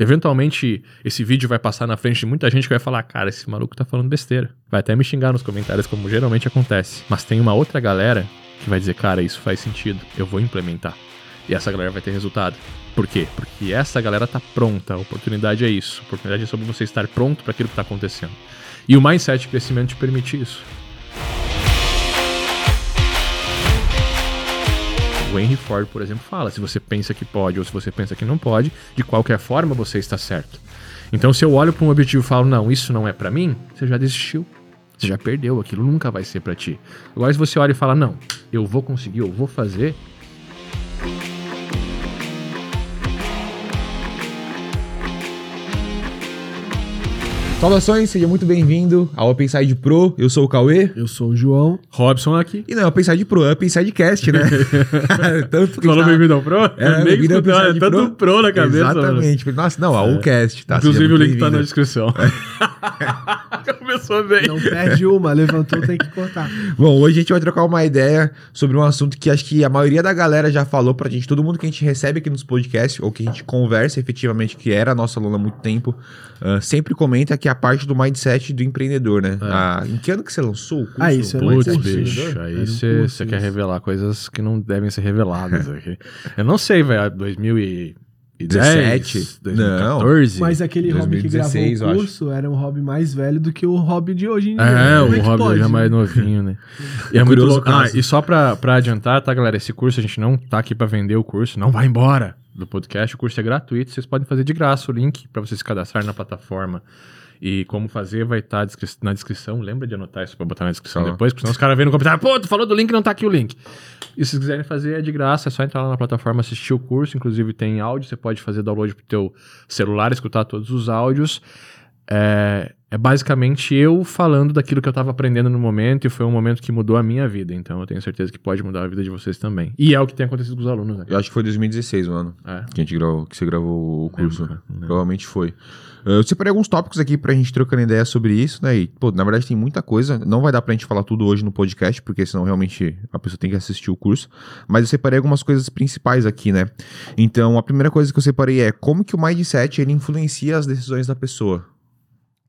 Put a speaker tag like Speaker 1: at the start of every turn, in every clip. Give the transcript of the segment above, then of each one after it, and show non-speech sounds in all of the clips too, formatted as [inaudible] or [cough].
Speaker 1: Eventualmente, esse vídeo vai passar na frente de muita gente que vai falar: cara, esse maluco tá falando besteira. Vai até me xingar nos comentários, como geralmente acontece. Mas tem uma outra galera que vai dizer: cara, isso faz sentido, eu vou implementar. E essa galera vai ter resultado. Por quê? Porque essa galera tá pronta. A oportunidade é isso. A oportunidade é sobre você estar pronto para aquilo que tá acontecendo. E o mindset de crescimento te permite isso. O Henry Ford, por exemplo, fala: se você pensa que pode ou se você pensa que não pode, de qualquer forma você está certo. Então, se eu olho para um objetivo e falo, não, isso não é para mim, você já desistiu. Você já perdeu, aquilo nunca vai ser para ti. Agora, se você olha e fala, não, eu vou conseguir, eu vou fazer,
Speaker 2: Saudações, seja muito bem-vindo ao OpenSide Pro. Eu sou o Cauê.
Speaker 3: Eu sou o João.
Speaker 1: Robson aqui.
Speaker 2: E não é OpenSide Pro, é OpenSide Cast, né? [laughs] [laughs]
Speaker 1: tanto que Falou tá... bem-vindo ao Pro?
Speaker 2: É, bem vindo ao
Speaker 1: é tanto Pro na cabeça.
Speaker 2: Exatamente. Mano. Nossa, não, é. o Cast, tá?
Speaker 1: Inclusive o link tá na descrição. [laughs]
Speaker 3: Começou bem. Não perde uma, levantou, tem que cortar.
Speaker 2: Bom, hoje a gente vai trocar uma ideia sobre um assunto que acho que a maioria da galera já falou pra gente, todo mundo que a gente recebe aqui nos podcasts, ou que a gente conversa efetivamente, que era nossa aluna há muito tempo, uh, sempre comenta que a parte do mindset do empreendedor, né? É. Ah, em que ano que você lançou o curso?
Speaker 3: Ah, isso é
Speaker 1: Putz, bicho, aí você quer revelar coisas que não devem ser reveladas [laughs] aqui. Eu não sei, velho, 2000 e...
Speaker 2: 17?
Speaker 1: 2014?
Speaker 3: Não. Mas aquele 2016, hobby que gravou o curso era um hobby mais velho do que o hobby de hoje em dia.
Speaker 1: É, Como o é hobby hoje é mais novinho, né? [laughs] e é muito louco. Ah, e só pra, pra adiantar, tá, galera? Esse curso, a gente não tá aqui pra vender o curso. Não vai embora do podcast. O curso é gratuito. Vocês podem fazer de graça o link pra vocês se cadastrarem na plataforma. E como fazer vai estar tá na descrição. Lembra de anotar isso pra botar na descrição ah. depois, porque senão os caras vêm no comentário, pô, tu falou do link não tá aqui o link. E se vocês quiserem fazer é de graça, é só entrar lá na plataforma, assistir o curso. Inclusive tem áudio, você pode fazer download pro teu celular, escutar todos os áudios. É, é basicamente eu falando daquilo que eu estava aprendendo no momento e foi um momento que mudou a minha vida. Então eu tenho certeza que pode mudar a vida de vocês também. E é o que tem acontecido com os alunos. Né?
Speaker 2: Eu acho que foi 2016 o ano é. que, a gente gravou, que você gravou o curso. Lembro. Provavelmente foi. Eu separei alguns tópicos aqui pra gente trocando ideia sobre isso, né? E, pô, na verdade tem muita coisa. Não vai dar pra gente falar tudo hoje no podcast, porque senão realmente a pessoa tem que assistir o curso. Mas eu separei algumas coisas principais aqui, né? Então, a primeira coisa que eu separei é como que o mindset ele influencia as decisões da pessoa.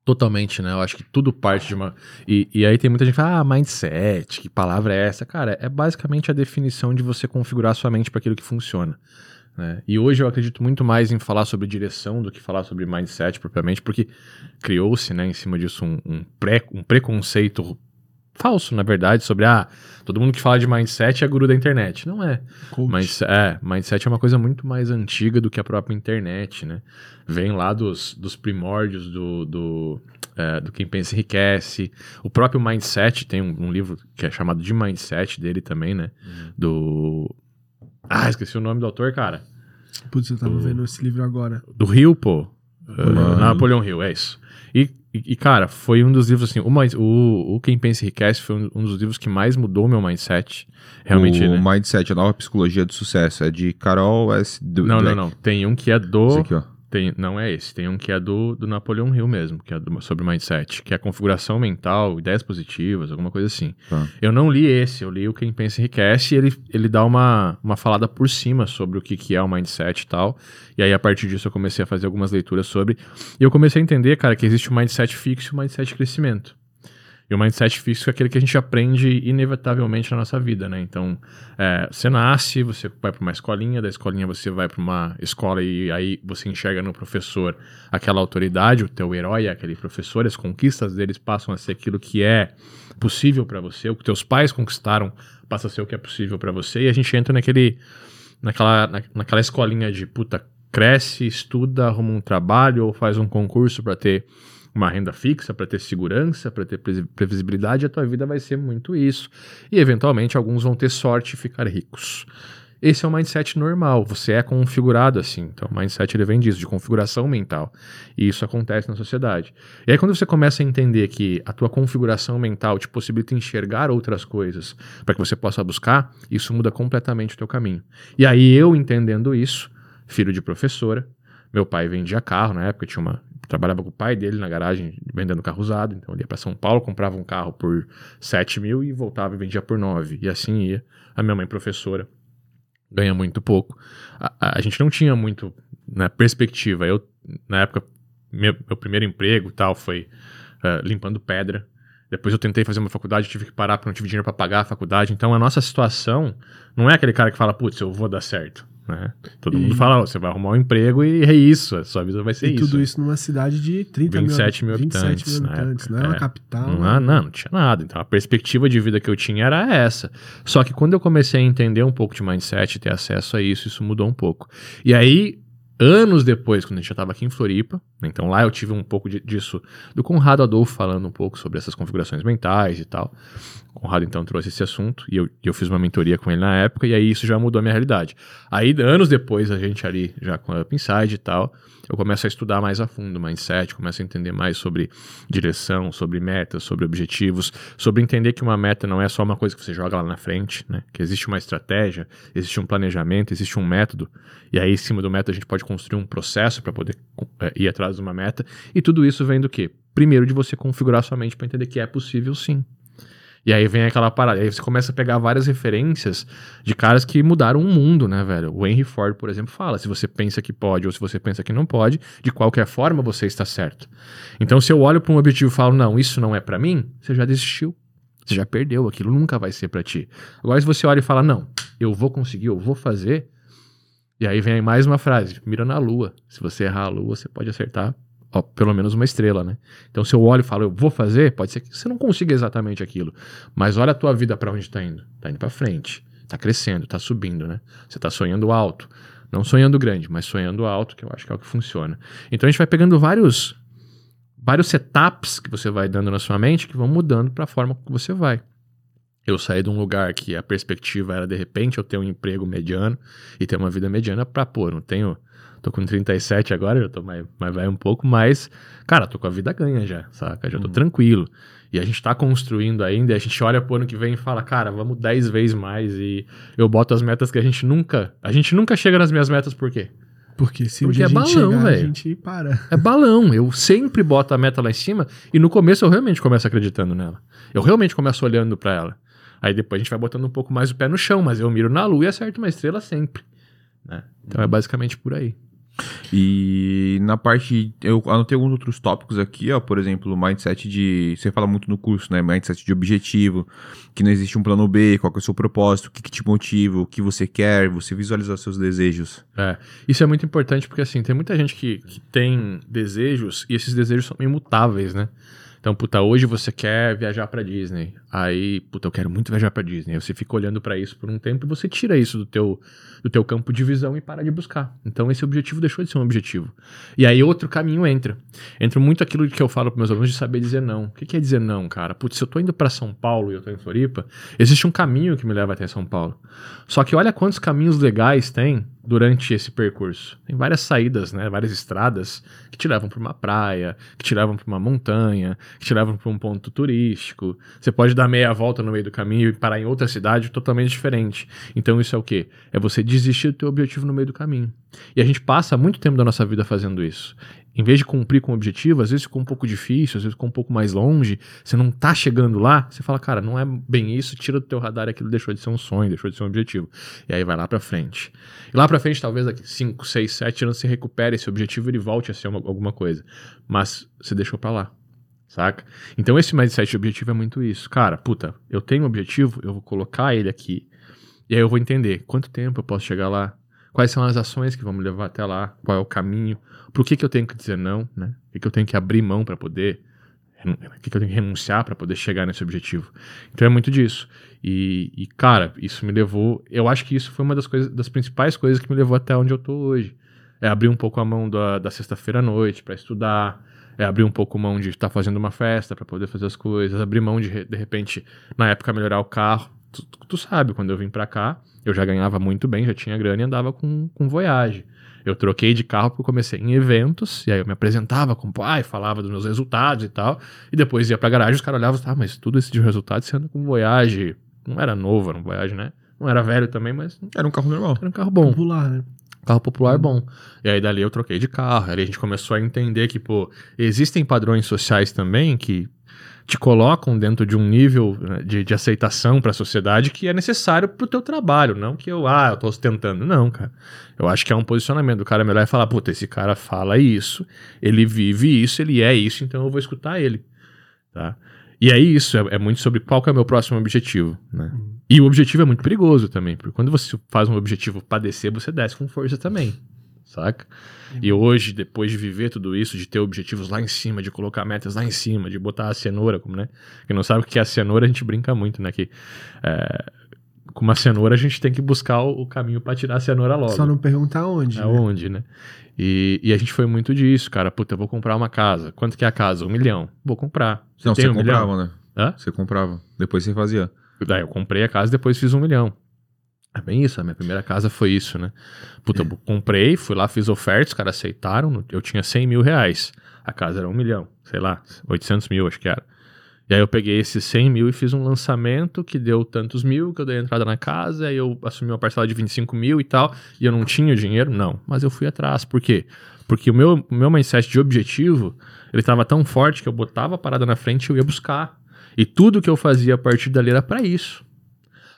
Speaker 1: Totalmente, né? Eu acho que tudo parte de uma. E, e aí tem muita gente que fala, ah, mindset, que palavra é essa? Cara, é basicamente a definição de você configurar sua mente para aquilo que funciona. Né? E hoje eu acredito muito mais em falar sobre direção do que falar sobre mindset propriamente, porque criou-se né, em cima disso um, um, pré, um preconceito falso, na verdade, sobre ah, todo mundo que fala de mindset é guru da internet. Não é. Mas é, mindset é uma coisa muito mais antiga do que a própria internet, né? Vem lá dos, dos primórdios do, do, é, do Quem Pensa Enriquece. O próprio Mindset tem um, um, livro que é chamado de Mindset dele também, né? Uhum. Do. Ah, esqueci o nome do autor, cara.
Speaker 3: Putz, eu tava do, vendo esse livro agora.
Speaker 1: Do Rio, pô. Uh, Napoleão Hill, é isso. E, e, cara, foi um dos livros, assim, o, mais, o, o Quem Pensa Enriquece foi um, um, dos livros que mais mudou meu mindset. Realmente,
Speaker 2: o
Speaker 1: né?
Speaker 2: Mindset, a nova psicologia do sucesso, é de Carol S.
Speaker 1: Não, não, não. Tem um que é do... Esse aqui, ó. Tem, não é esse, tem um que é do, do Napoleão Hill mesmo, que é do, sobre mindset, que é configuração mental, ideias positivas, alguma coisa assim. Tá. Eu não li esse, eu li o Quem Pensa Enriquece e ele, ele dá uma, uma falada por cima sobre o que, que é o mindset e tal. E aí, a partir disso, eu comecei a fazer algumas leituras sobre. E eu comecei a entender, cara, que existe o mindset fixo e o mindset de crescimento. E o mindset fixo é aquele que a gente aprende inevitavelmente na nossa vida, né? Então, é, você nasce, você vai para uma escolinha, da escolinha você vai para uma escola e aí você enxerga no professor aquela autoridade, o teu herói é aquele professor, as conquistas deles passam a ser aquilo que é possível para você, o que teus pais conquistaram passa a ser o que é possível para você, e a gente entra naquele, naquela, na, naquela escolinha de puta, cresce, estuda, arruma um trabalho ou faz um concurso para ter uma renda fixa, para ter segurança, para ter previsibilidade, a tua vida vai ser muito isso. E eventualmente alguns vão ter sorte e ficar ricos. Esse é o mindset normal, você é configurado assim. Então, o mindset ele vem disso, de configuração mental. E isso acontece na sociedade. E aí, quando você começa a entender que a tua configuração mental te possibilita enxergar outras coisas para que você possa buscar, isso muda completamente o teu caminho. E aí, eu entendendo isso, filho de professora, meu pai vendia carro, na época tinha uma, trabalhava com o pai dele na garagem vendendo carro usado. Então ele ia para São Paulo, comprava um carro por 7 mil e voltava e vendia por 9. E assim ia. A minha mãe, professora, ganha muito pouco. A, a, gente não tinha muito né, perspectiva. Eu, na época, meu, meu primeiro emprego tal foi uh, limpando pedra. Depois eu tentei fazer uma faculdade, tive que parar porque não tive dinheiro para pagar a faculdade. Então a nossa situação não é aquele cara que fala, putz, eu vou dar certo. Né? Todo e... mundo fala, você vai arrumar um emprego e é isso, a sua vida vai ser
Speaker 3: e
Speaker 1: isso.
Speaker 3: E tudo isso numa cidade de 30
Speaker 1: 27
Speaker 3: mil,
Speaker 1: habitantes. 27 mil habitantes,
Speaker 3: não é, uma capital.
Speaker 1: Não, não, não, não tinha nada. Então a perspectiva de vida que eu tinha era essa. Só que quando eu comecei a entender um pouco de mindset, ter acesso a isso, isso mudou um pouco. E aí anos depois, quando a gente já estava aqui em Floripa. Então lá eu tive um pouco de, disso do Conrado Adolfo falando um pouco sobre essas configurações mentais e tal. O Conrado então trouxe esse assunto e eu, eu fiz uma mentoria com ele na época e aí isso já mudou a minha realidade. Aí anos depois a gente ali já com a Up Inside e tal, eu começo a estudar mais a fundo mindset, começo a entender mais sobre direção, sobre metas, sobre objetivos, sobre entender que uma meta não é só uma coisa que você joga lá na frente, né? Que existe uma estratégia, existe um planejamento, existe um método, e aí em cima do método a gente pode construir um processo para poder é, ir atrás de uma meta, e tudo isso vem do quê? Primeiro de você configurar sua mente para entender que é possível sim. E aí vem aquela parada. Aí você começa a pegar várias referências de caras que mudaram o mundo, né, velho? O Henry Ford, por exemplo, fala: se você pensa que pode ou se você pensa que não pode, de qualquer forma você está certo. Então, se eu olho para um objetivo e falo, não, isso não é para mim, você já desistiu. Você já perdeu, aquilo nunca vai ser para ti. Agora, se você olha e fala, não, eu vou conseguir, eu vou fazer. E aí vem mais uma frase: mira na lua. Se você errar a lua, você pode acertar ó, pelo menos uma estrela, né? Então, se eu olho e falo, eu vou fazer, pode ser que você não consiga exatamente aquilo. Mas olha a tua vida para onde está indo. Está indo para frente, está crescendo, está subindo, né? Você está sonhando alto. Não sonhando grande, mas sonhando alto, que eu acho que é o que funciona. Então a gente vai pegando vários vários setups que você vai dando na sua mente que vão mudando para a forma que você vai. Eu saí de um lugar que a perspectiva era de repente eu ter um emprego mediano e ter uma vida mediana para pô, não tenho Tô com 37 agora, já tô mais, mais velho um pouco, mas, cara, tô com a vida ganha já, saca? Já tô uhum. tranquilo. E a gente tá construindo ainda, e a gente olha pro ano que vem e fala, cara, vamos 10 vezes mais. E eu boto as metas que a gente nunca. A gente nunca chega nas minhas metas, por quê?
Speaker 3: Porque se Porque um é balão, velho. A gente para.
Speaker 1: É balão. Eu sempre boto a meta lá em cima e no começo eu realmente começo acreditando nela. Eu realmente começo olhando para ela. Aí depois a gente vai botando um pouco mais o pé no chão, mas eu miro na lua e acerto uma estrela sempre. Né? Então é basicamente por aí.
Speaker 2: E na parte. Eu anotei alguns outros tópicos aqui, ó. Por exemplo, mindset de. Você fala muito no curso, né? Mindset de objetivo, que não existe um plano B, qual é o seu propósito, o que, que te motiva, o que você quer, você visualizar seus desejos.
Speaker 1: É. Isso é muito importante porque, assim, tem muita gente que, que tem desejos e esses desejos são imutáveis, né? Então, puta, hoje você quer viajar para Disney. Aí, puta, eu quero muito viajar para Disney. Você fica olhando para isso por um tempo e você tira isso do teu, do teu campo de visão e para de buscar. Então, esse objetivo deixou de ser um objetivo. E aí outro caminho entra. Entra muito aquilo que eu falo para meus alunos de saber dizer não. O que quer dizer não, cara? Putz, se eu tô indo para São Paulo e eu tô em Floripa, existe um caminho que me leva até São Paulo. Só que olha quantos caminhos legais tem durante esse percurso. Tem várias saídas, né, várias estradas que te levam para uma praia, que te levam para uma montanha, que te levam para um ponto turístico. Você pode dar meia volta no meio do caminho e parar em outra cidade totalmente diferente. Então isso é o quê? É você desistir do teu objetivo no meio do caminho. E a gente passa muito tempo da nossa vida fazendo isso em vez de cumprir com o objetivo, às vezes ficou um pouco difícil, às vezes ficou um pouco mais longe, você não tá chegando lá, você fala, cara, não é bem isso, tira do teu radar aquilo deixou de ser um sonho, deixou de ser um objetivo. E aí vai lá pra frente. E lá pra frente, talvez daqui 5, 6, 7 anos você recupere esse objetivo e ele volte a ser uma, alguma coisa. Mas você deixou pra lá. Saca? Então esse mindset de objetivo é muito isso. Cara, puta, eu tenho um objetivo, eu vou colocar ele aqui. E aí eu vou entender quanto tempo eu posso chegar lá, quais são as ações que vão me levar até lá, qual é o caminho, por que, que eu tenho que dizer não, né? O que, que eu tenho que abrir mão para poder, o que, que eu tenho que renunciar para poder chegar nesse objetivo. Então é muito disso. E, e, cara, isso me levou, eu acho que isso foi uma das coisas, das principais coisas que me levou até onde eu tô hoje. É abrir um pouco a mão da, da sexta-feira à noite para estudar, é abrir um pouco mão de estar tá fazendo uma festa para poder fazer as coisas, abrir mão de, de repente, na época, melhorar o carro. Tu, tu sabe, quando eu vim para cá, eu já ganhava muito bem, já tinha grana e andava com, com Voyage. Eu troquei de carro porque eu comecei em eventos, e aí eu me apresentava com o pai, falava dos meus resultados e tal, e depois ia pra garagem os caras olhavam e ah, mas tudo esse de resultado você anda com Voyage. Não era novo, era um Voyage, né? Não era velho também, mas...
Speaker 2: Era um carro normal.
Speaker 1: Era um carro bom.
Speaker 3: Popular, né?
Speaker 1: Carro popular hum. bom. E aí dali eu troquei de carro, aí a gente começou a entender que, pô, existem padrões sociais também que te colocam dentro de um nível né, de, de aceitação para a sociedade que é necessário para o teu trabalho, não que eu, ah, eu tô ostentando. Não, cara. Eu acho que é um posicionamento. O cara melhor é falar, puta, esse cara fala isso, ele vive isso, ele é isso, então eu vou escutar ele, tá? E aí isso é, é muito sobre qual é o meu próximo objetivo, né? Uhum. E o objetivo é muito perigoso também, porque quando você faz um objetivo para descer, você desce com força também, saca? E hoje, depois de viver tudo isso, de ter objetivos lá em cima, de colocar metas lá em cima, de botar a cenoura, como, né? Quem não sabe o que é a cenoura, a gente brinca muito, né? Que é, com uma cenoura a gente tem que buscar o, caminho para tirar a cenoura logo.
Speaker 3: Só não perguntar onde.
Speaker 1: Né? Aonde, né? né? E, e, a gente foi muito disso, cara. Puta, eu vou comprar uma casa. Quanto que é a casa? Um milhão. Vou comprar.
Speaker 2: Você não, você um comprava, milhão? né? Hã? Você comprava. Depois você fazia.
Speaker 1: Daí eu comprei a casa e depois fiz um milhão. É bem isso, a minha primeira casa foi isso, né? Puta, eu comprei, fui lá, fiz ofertas, os caras aceitaram, eu tinha 100 mil reais. A casa era um milhão, sei lá, 800 mil acho que era. E aí eu peguei esses 100 mil e fiz um lançamento que deu tantos mil, que eu dei entrada na casa, aí eu assumi uma parcela de 25 mil e tal, e eu não tinha dinheiro? Não, mas eu fui atrás. Por quê? Porque o meu, meu mindset de objetivo, ele estava tão forte que eu botava a parada na frente e eu ia buscar. E tudo que eu fazia a partir dali era para isso.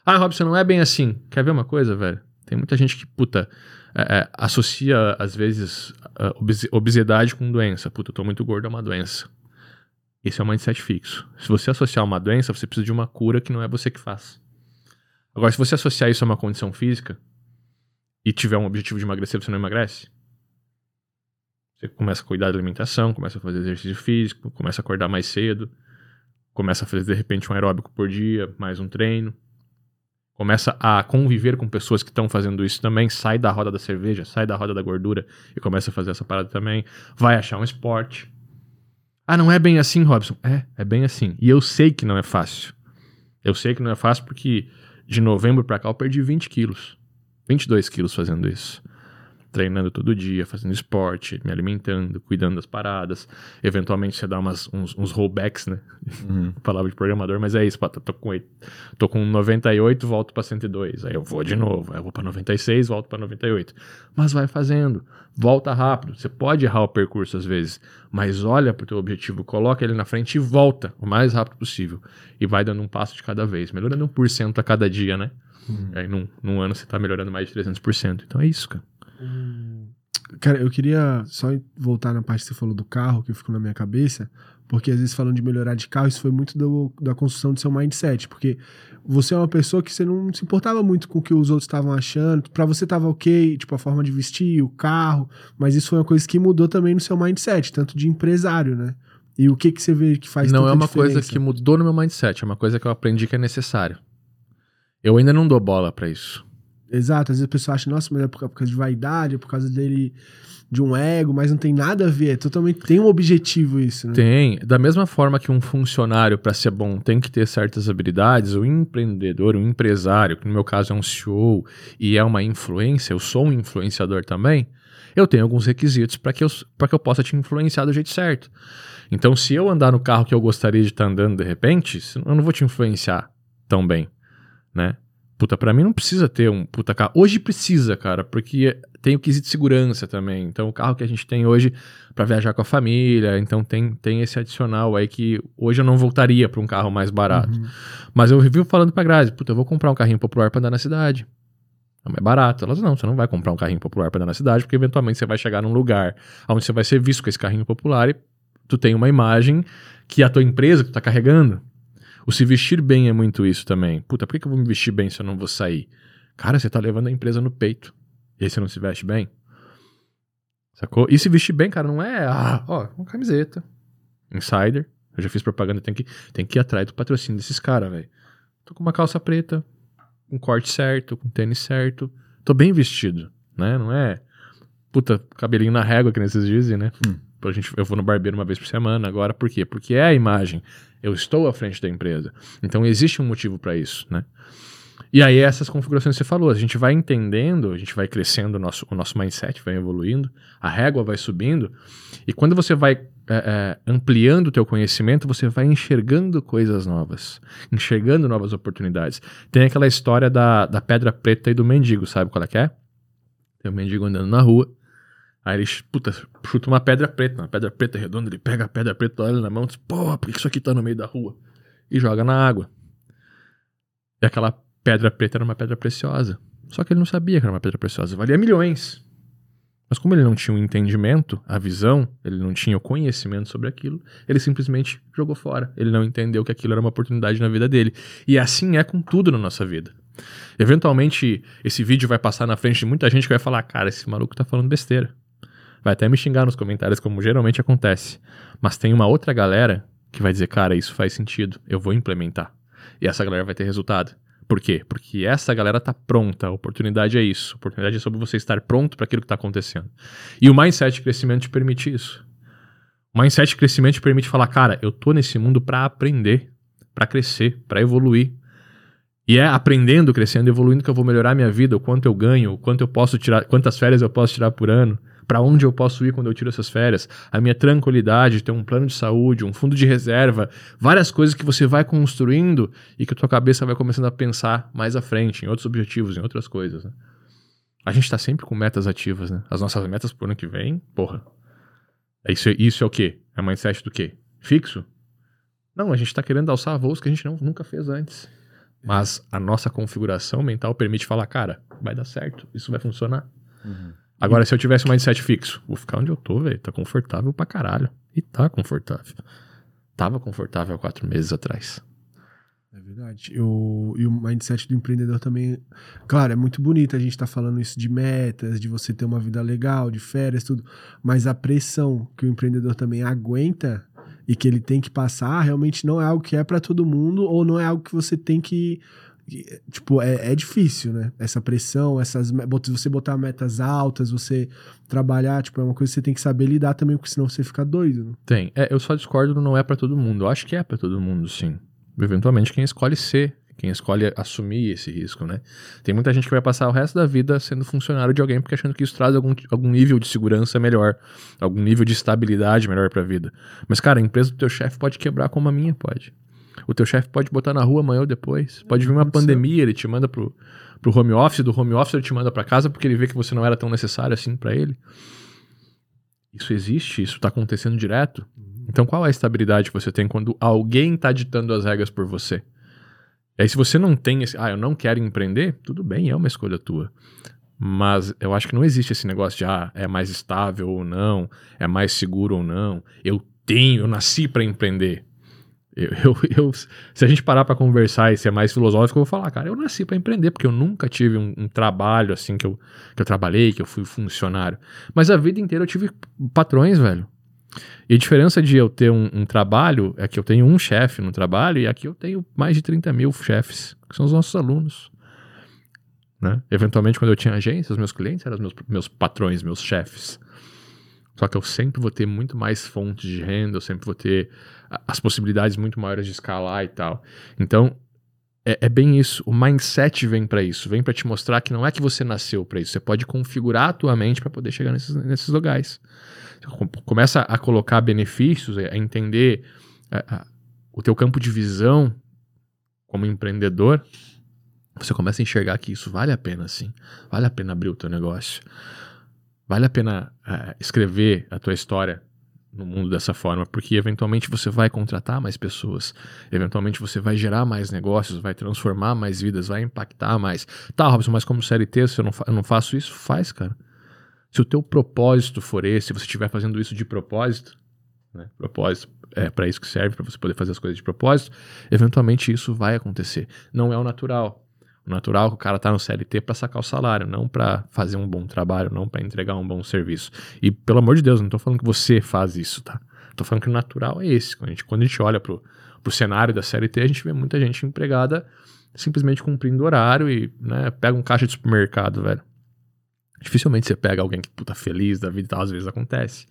Speaker 1: Ah, Robson, não é bem assim. Quer ver uma coisa, velho? Tem muita gente que, puta, é, é, associa, às vezes, obesidade com doença. Puta, eu tô muito gordo, é uma doença. Esse é um mindset fixo. Se você associar uma doença, você precisa de uma cura que não é você que faz. Agora, se você associar isso a uma condição física e tiver um objetivo de emagrecer, você não emagrece. Você começa a cuidar da alimentação, começa a fazer exercício físico, começa a acordar mais cedo, começa a fazer de repente um aeróbico por dia, mais um treino. Começa a conviver com pessoas que estão fazendo isso também, sai da roda da cerveja, sai da roda da gordura e começa a fazer essa parada também. Vai achar um esporte. Ah, não é bem assim, Robson? É, é bem assim. E eu sei que não é fácil. Eu sei que não é fácil porque de novembro para cá eu perdi 20 quilos. 22 quilos fazendo isso treinando todo dia, fazendo esporte, me alimentando, cuidando das paradas. Eventualmente você dá umas, uns, uns rollbacks, né? Uhum. [laughs] Palavra de programador, mas é isso. Tô, tô, com, tô com 98, volto para 102. Aí eu vou de novo. Aí eu vou para 96, volto para 98. Mas vai fazendo. Volta rápido. Você pode errar o percurso às vezes, mas olha para o teu objetivo, coloca ele na frente e volta o mais rápido possível. E vai dando um passo de cada vez, melhorando 1% a cada dia, né? Uhum. Aí num, num ano você tá melhorando mais de 300%. Então é isso, cara.
Speaker 3: Cara, eu queria só voltar na parte que você falou do carro, que ficou na minha cabeça, porque às vezes falando de melhorar de carro, isso foi muito do, da construção do seu mindset, porque você é uma pessoa que você não se importava muito com o que os outros estavam achando, para você tava ok, tipo a forma de vestir, o carro, mas isso foi uma coisa que mudou também no seu mindset, tanto de empresário, né? E o que que você vê que faz
Speaker 1: Não é uma diferença? coisa que mudou no meu mindset, é uma coisa que eu aprendi que é necessário. Eu ainda não dou bola para isso.
Speaker 3: Exato, às vezes a pessoa acha, nossa, mas é por, causa de vaidade, é por causa dele, de um ego, mas não tem nada a ver, é totalmente, tem um objetivo isso, né?
Speaker 1: Tem, da mesma forma que um funcionário, para ser bom, tem que ter certas habilidades, o empreendedor, o empresário, que no meu caso é um CEO e é uma influência, eu sou um influenciador também, eu tenho alguns requisitos para que, eu, que eu possa te influenciar do jeito certo. Então, se eu andar no carro que eu gostaria de estar tá andando de repente, eu não vou te influenciar tão bem, né? Puta, pra mim não precisa ter um puta carro. Hoje precisa, cara, porque tem o quesito de segurança também. Então, o carro que a gente tem hoje para viajar com a família, então tem, tem esse adicional aí que hoje eu não voltaria para um carro mais barato. Uhum. Mas eu vivo falando pra Grazi, puta, eu vou comprar um carrinho popular pra andar na cidade. É mais barato. Elas, não, você não vai comprar um carrinho popular pra andar na cidade, porque eventualmente você vai chegar num lugar onde você vai ser visto com esse carrinho popular e tu tem uma imagem que a tua empresa que tu tá carregando o se vestir bem é muito isso também. Puta, por que, eu vou me vestir bem se eu não vou sair? Cara, você tá levando a empresa no peito. E aí você não se veste bem? Sacou? E se vestir bem, cara, não é, ah, ó, uma camiseta. Insider. Eu já fiz propaganda, tem que, tem que ir atrás do patrocínio desses caras, velho. Tô com uma calça preta, com corte certo, com tênis certo. Tô bem vestido, né? Não é, puta, cabelinho na régua, que nesses dizem, né? Hum. A gente, eu vou no barbeiro uma vez por semana agora, por quê? Porque é a imagem. Eu estou à frente da empresa. Então existe um motivo para isso, né? E aí essas configurações que você falou, a gente vai entendendo, a gente vai crescendo o nosso, o nosso mindset, vai evoluindo, a régua vai subindo, e quando você vai é, é, ampliando o teu conhecimento, você vai enxergando coisas novas, enxergando novas oportunidades. Tem aquela história da, da pedra preta e do mendigo, sabe qual é que é? Tem um mendigo andando na rua, Aí ele, puta, chuta uma pedra preta, uma pedra preta redonda, ele pega a pedra preta, olha na mão e diz, porra, por que isso aqui tá no meio da rua? E joga na água. E aquela pedra preta era uma pedra preciosa. Só que ele não sabia que era uma pedra preciosa, valia milhões. Mas como ele não tinha o um entendimento, a visão, ele não tinha o conhecimento sobre aquilo, ele simplesmente jogou fora. Ele não entendeu que aquilo era uma oportunidade na vida dele. E assim é com tudo na nossa vida. Eventualmente, esse vídeo vai passar na frente de muita gente que vai falar: cara, esse maluco tá falando besteira. Vai até me xingar nos comentários, como geralmente acontece. Mas tem uma outra galera que vai dizer: cara, isso faz sentido, eu vou implementar. E essa galera vai ter resultado. Por quê? Porque essa galera tá pronta. A oportunidade é isso. A oportunidade é sobre você estar pronto para aquilo que está acontecendo. E o mindset de crescimento te permite isso. O mindset de crescimento te permite falar, cara, eu tô nesse mundo para aprender, para crescer, para evoluir. E é aprendendo, crescendo, evoluindo que eu vou melhorar minha vida, o quanto eu ganho, o quanto eu posso tirar, quantas férias eu posso tirar por ano, para onde eu posso ir quando eu tiro essas férias, a minha tranquilidade, ter um plano de saúde, um fundo de reserva, várias coisas que você vai construindo e que a tua cabeça vai começando a pensar mais à frente, em outros objetivos, em outras coisas. Né? A gente tá sempre com metas ativas, né? As nossas metas pro ano que vem, porra. Isso, isso é o quê? É mindset do quê? Fixo? Não, a gente tá querendo alçar voos que a gente não, nunca fez antes. Mas a nossa configuração mental permite falar, cara, vai dar certo, isso vai funcionar. Uhum. Agora, se eu tivesse um mindset fixo, vou ficar onde eu tô, velho. Tá confortável pra caralho. E tá confortável. Tava confortável há quatro meses atrás.
Speaker 3: É verdade. Eu, e o mindset do empreendedor também. Claro, é muito bonito a gente tá falando isso de metas, de você ter uma vida legal, de férias, tudo. Mas a pressão que o empreendedor também aguenta e que ele tem que passar realmente não é algo que é para todo mundo ou não é algo que você tem que tipo é, é difícil né essa pressão essas você botar metas altas você trabalhar tipo é uma coisa que você tem que saber lidar também porque senão você fica doido né?
Speaker 1: tem é, eu só discordo não é para todo mundo eu acho que é para todo mundo sim eventualmente quem escolhe ser quem escolhe assumir esse risco, né? Tem muita gente que vai passar o resto da vida sendo funcionário de alguém porque achando que isso traz algum, algum nível de segurança melhor, algum nível de estabilidade melhor para a vida. Mas, cara, a empresa do teu chefe pode quebrar como a minha pode. O teu chefe pode botar na rua amanhã ou depois. Pode vir uma pandemia, ele te manda pro, pro home office, do home office ele te manda para casa porque ele vê que você não era tão necessário assim para ele. Isso existe, isso tá acontecendo direto. Então, qual é a estabilidade que você tem quando alguém tá ditando as regras por você? E aí, se você não tem esse, ah, eu não quero empreender, tudo bem, é uma escolha tua. Mas eu acho que não existe esse negócio de, ah, é mais estável ou não, é mais seguro ou não. Eu tenho, eu nasci para empreender. Eu, [laughs] eu, eu, se a gente parar para conversar e ser mais filosófico, eu vou falar, cara, eu nasci para empreender, porque eu nunca tive um, um, trabalho assim que eu, que eu trabalhei, que eu fui funcionário. Mas a vida inteira eu tive patrões, velho. E a diferença de eu ter um, um trabalho é que eu tenho um chefe no trabalho e aqui eu tenho mais de 30 mil chefes, que são os nossos alunos. Né? Eventualmente, quando eu tinha agência, os meus clientes eram os meus, meus patrões, meus chefes. Só que eu sempre vou ter muito mais fontes de renda, eu sempre vou ter as possibilidades muito maiores de escalar e tal. Então, é, é bem isso. O mindset vem para isso, vem para te mostrar que não é que você nasceu para isso, você pode configurar a tua mente para poder chegar nesses, nesses lugares começa a colocar benefícios, a entender a, a, o teu campo de visão como empreendedor, você começa a enxergar que isso vale a pena, sim. Vale a pena abrir o teu negócio. Vale a pena uh, escrever a tua história no mundo dessa forma, porque eventualmente você vai contratar mais pessoas, eventualmente você vai gerar mais negócios, vai transformar mais vidas, vai impactar mais. Tá, Robson, mas como CLT, se eu não, eu não faço isso, faz, cara. Se o teu propósito for esse, se você estiver fazendo isso de propósito, né? propósito é para isso que serve, para você poder fazer as coisas de propósito, eventualmente isso vai acontecer. Não é o natural. O natural é que o cara tá no CLT para sacar o salário, não para fazer um bom trabalho, não para entregar um bom serviço. E pelo amor de Deus, não tô falando que você faz isso, tá? Tô falando que o natural é esse. Quando a gente, quando a gente olha pro, pro cenário da CLT, a gente vê muita gente empregada simplesmente cumprindo horário e né, pega um caixa de supermercado, velho. Dificilmente você pega alguém que puta feliz da vida e tal, às vezes acontece.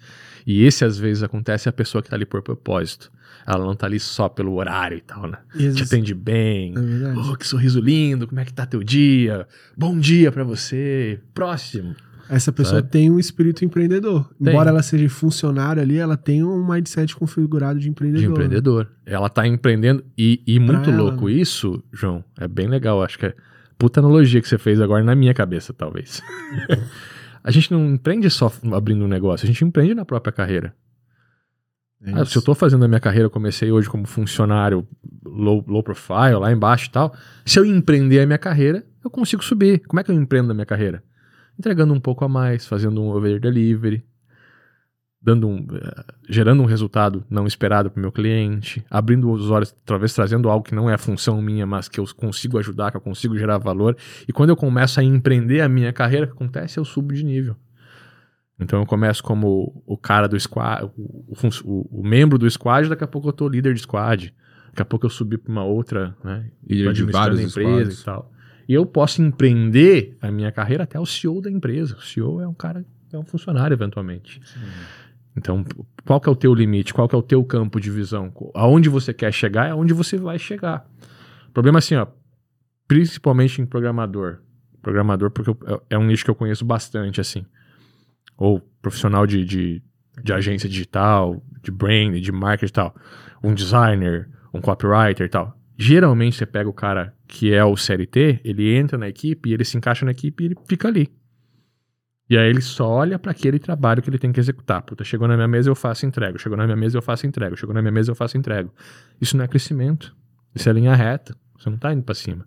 Speaker 1: E esse às vezes acontece a pessoa que tá ali por propósito. Ela não tá ali só pelo horário e tal, né? E Te atende bem. É oh, que sorriso lindo, como é que tá teu dia? Bom dia para você. Próximo.
Speaker 3: Essa pessoa sabe? tem um espírito empreendedor. Tem. Embora ela seja funcionária ali, ela tem um mindset configurado de empreendedor.
Speaker 1: De empreendedor. Ela tá empreendendo. E, e muito louco né? isso, João, é bem legal. Acho que é puta analogia que você fez agora na minha cabeça, talvez. [laughs] A gente não empreende só abrindo um negócio, a gente empreende na própria carreira. É ah, se eu estou fazendo a minha carreira, comecei hoje como funcionário low, low profile, lá embaixo e tal. Se eu empreender a minha carreira, eu consigo subir. Como é que eu empreendo a minha carreira? Entregando um pouco a mais, fazendo um over delivery, dando um, uh, gerando um resultado não esperado para o meu cliente, abrindo os olhos, talvez trazendo algo que não é função minha, mas que eu consigo ajudar, que eu consigo gerar valor. E quando eu começo a empreender a minha carreira, o que acontece? Eu subo de nível. Então eu começo como o cara do squad, o, o, o, membro do squad, daqui a pouco eu tô líder de squad. Daqui a pouco eu subi para uma outra, né?
Speaker 2: Líder de várias empresas
Speaker 1: e tal. E eu posso empreender a minha carreira até o CEO da empresa. O CEO é um cara, é um funcionário eventualmente. Sim. Então, qual que é o teu limite? Qual que é o teu campo de visão? Aonde você quer chegar é aonde você vai chegar. O problema é assim, ó, principalmente em programador. Programador, porque é um nicho que eu conheço bastante, assim ou profissional de, de, de agência digital, de brand, de marketing e tal, um designer, um copywriter e tal. Geralmente você pega o cara que é o CLT, ele entra na equipe, ele se encaixa na equipe e ele fica ali. E aí ele só olha para aquele trabalho que ele tem que executar. Puta, chegou na minha mesa, eu faço entrego. Chegou na minha mesa, eu faço entrego. Chegou na minha mesa, eu faço entrego. Isso não é crescimento. Isso é linha reta. Você não tá indo para cima.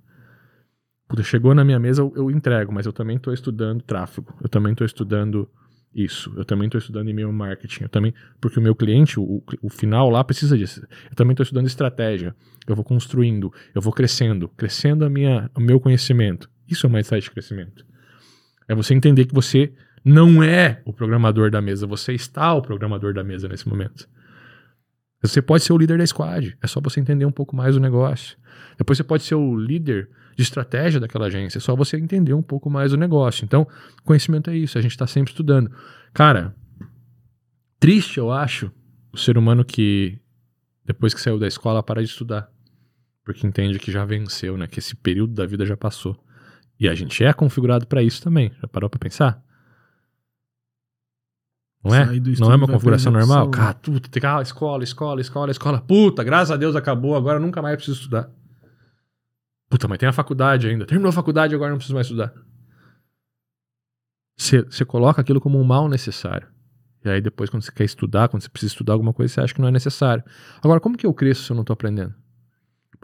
Speaker 1: Puta, chegou na minha mesa, eu, eu entrego, mas eu também tô estudando tráfego. Eu também tô estudando isso. Eu também estou estudando e-mail marketing. Eu também, porque o meu cliente, o, o final lá precisa disso. Eu também estou estudando estratégia. Eu vou construindo, eu vou crescendo, crescendo a minha, o meu conhecimento. Isso é uma mindset de crescimento. É você entender que você não é o programador da mesa, você está o programador da mesa nesse momento. Você pode ser o líder da squad, é só você entender um pouco mais o negócio. Depois você pode ser o líder de estratégia daquela agência, é só você entender um pouco mais o negócio. Então, conhecimento é isso, a gente está sempre estudando. Cara, triste eu acho o ser humano que depois que saiu da escola para de estudar, porque entende que já venceu, né? Que esse período da vida já passou. E a gente é configurado para isso também. Já parou para pensar? Não é? Não é uma configuração normal? Cara, tu tem que ah, escola, escola, escola, escola. Puta, graças a Deus acabou, agora nunca mais preciso estudar. Puta, mas tem a faculdade ainda. Terminou a faculdade, agora não preciso mais estudar. Você coloca aquilo como um mal necessário. E aí depois, quando você quer estudar, quando você precisa estudar alguma coisa, você acha que não é necessário. Agora, como que eu cresço se eu não estou aprendendo?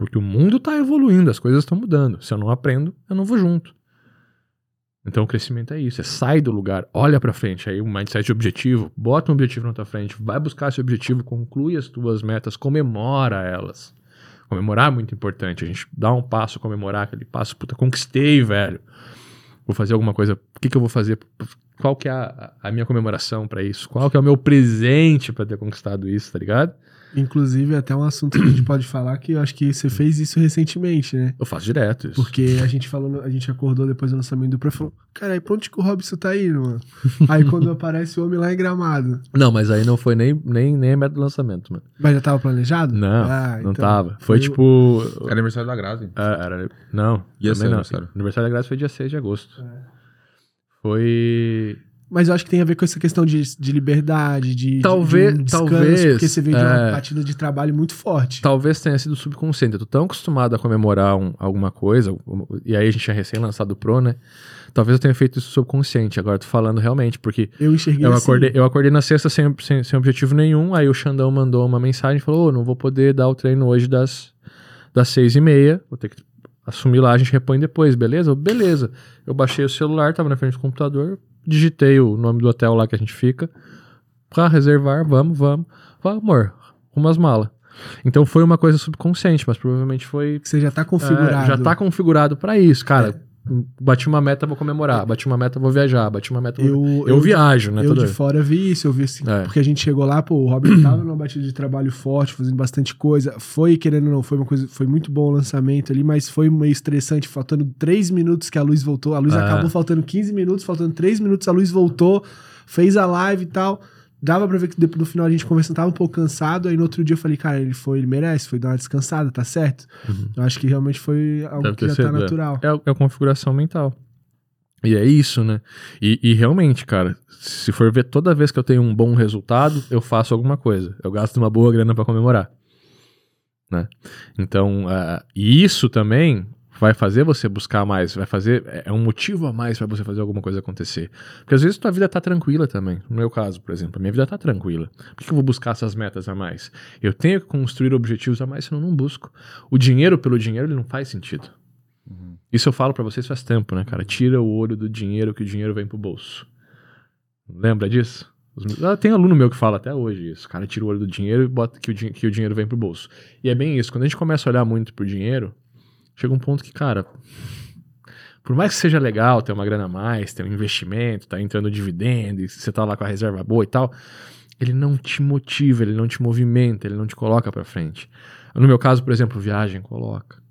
Speaker 1: Porque o mundo está evoluindo, as coisas estão mudando. Se eu não aprendo, eu não vou junto. Então o crescimento é isso, é sai do lugar, olha para frente, aí um mindset de objetivo, bota um objetivo na tua frente, vai buscar esse objetivo, conclui as tuas metas, comemora elas. Comemorar é muito importante. A gente dá um passo, comemorar aquele passo. Puta, conquistei, velho. Vou fazer alguma coisa. O que, que eu vou fazer? Qual que é a, a minha comemoração para isso? Qual que é o meu presente para ter conquistado isso, tá ligado?
Speaker 3: Inclusive, até um assunto que a gente pode falar que eu acho que você fez isso recentemente, né?
Speaker 1: Eu faço direto isso.
Speaker 3: Porque a gente falou, a gente acordou depois do lançamento do Pro e falou: Cara, aí pra onde que o Robson tá indo, mano? [laughs] aí quando aparece o homem lá em gramado.
Speaker 1: Não, mas aí não foi nem, nem, nem a meta do lançamento, mano.
Speaker 3: Mas já tava planejado?
Speaker 1: Não, ah, não então, tava. Foi, foi tipo.
Speaker 2: Era aniversário da Grazi.
Speaker 1: É, era. Não. Ia ser não. aniversário. Aniversário da Grazi foi dia 6 de agosto. É. Foi.
Speaker 3: Mas eu acho que tem a ver com essa questão de, de liberdade, de,
Speaker 1: talvez,
Speaker 3: de um
Speaker 1: descanso, talvez,
Speaker 3: porque você vem de uma é, batida de trabalho muito forte.
Speaker 1: Talvez tenha sido subconsciente. Eu tô tão acostumado a comemorar um, alguma coisa, e aí a gente tinha recém lançado o Pro, né? Talvez eu tenha feito isso subconsciente. Agora tô falando realmente, porque
Speaker 3: eu enxerguei
Speaker 1: eu
Speaker 3: assim.
Speaker 1: acordei, eu acordei na sexta sem, sem, sem objetivo nenhum, aí o Xandão mandou uma mensagem e falou: oh, não vou poder dar o treino hoje das, das seis e meia, vou ter que assumir lá, a gente repõe depois, beleza? Beleza. Eu baixei o celular, tava na frente do computador, digitei o nome do hotel lá que a gente fica. Pra reservar, vamos, vamos. Fala, amor, umas malas. Então foi uma coisa subconsciente, mas provavelmente foi.
Speaker 3: Você já tá configurado.
Speaker 1: É, já tá configurado para isso, cara. É. Bati uma meta, vou comemorar. Bati uma meta, vou viajar. Bati uma meta,
Speaker 3: eu,
Speaker 1: vou... eu, eu viajo, né?
Speaker 3: Eu de fora vi isso, eu vi assim. É. Porque a gente chegou lá, pô, o Robert [clears throat] tava numa batida de trabalho forte, fazendo bastante coisa. Foi, querendo ou não, foi uma coisa. Foi muito bom o lançamento ali, mas foi meio estressante, faltando 3 minutos que a luz voltou. A luz é. acabou faltando 15 minutos, faltando 3 minutos, a luz voltou, fez a live e tal dava pra ver que depois, no final a gente conversando, tava um pouco cansado. Aí no outro dia eu falei, cara, ele foi, ele merece, foi dar uma descansada, tá certo? Uhum. Eu acho que realmente foi algo Deve que já tá sido, tá natural.
Speaker 1: É, é a configuração mental. E é isso, né? E, e, realmente, cara, se for ver toda vez que eu tenho um bom resultado, eu faço alguma coisa. Eu gasto uma boa grana para comemorar. Né? Então, uh, isso também vai fazer você buscar mais, vai fazer. É, é um motivo a mais para você fazer alguma coisa acontecer. Porque às vezes tua vida tá tranquila também. No meu caso, por exemplo, a minha vida tá tranquila. Por que, eu vou buscar essas metas a mais? Eu tenho que construir objetivos a mais, senão eu não busco. O dinheiro pelo dinheiro, ele não faz sentido. Uhum. Isso eu falo para vocês faz tempo, né, cara? Tira o olho do dinheiro que o dinheiro vem pro bolso. Lembra disso? Ah, tem aluno meu que fala até hoje isso. O cara tira o olho do dinheiro e bota que o, que o dinheiro vem pro bolso. E é bem isso. Quando a gente começa a olhar muito pro dinheiro, chega um ponto que, cara, por mais que seja legal ter uma grana a mais, ter um investimento, tá entrando dividendo, você tá lá com a reserva boa e tal, ele não te motiva, ele não te movimenta, ele não te coloca para frente. No meu caso, por exemplo, viagem coloca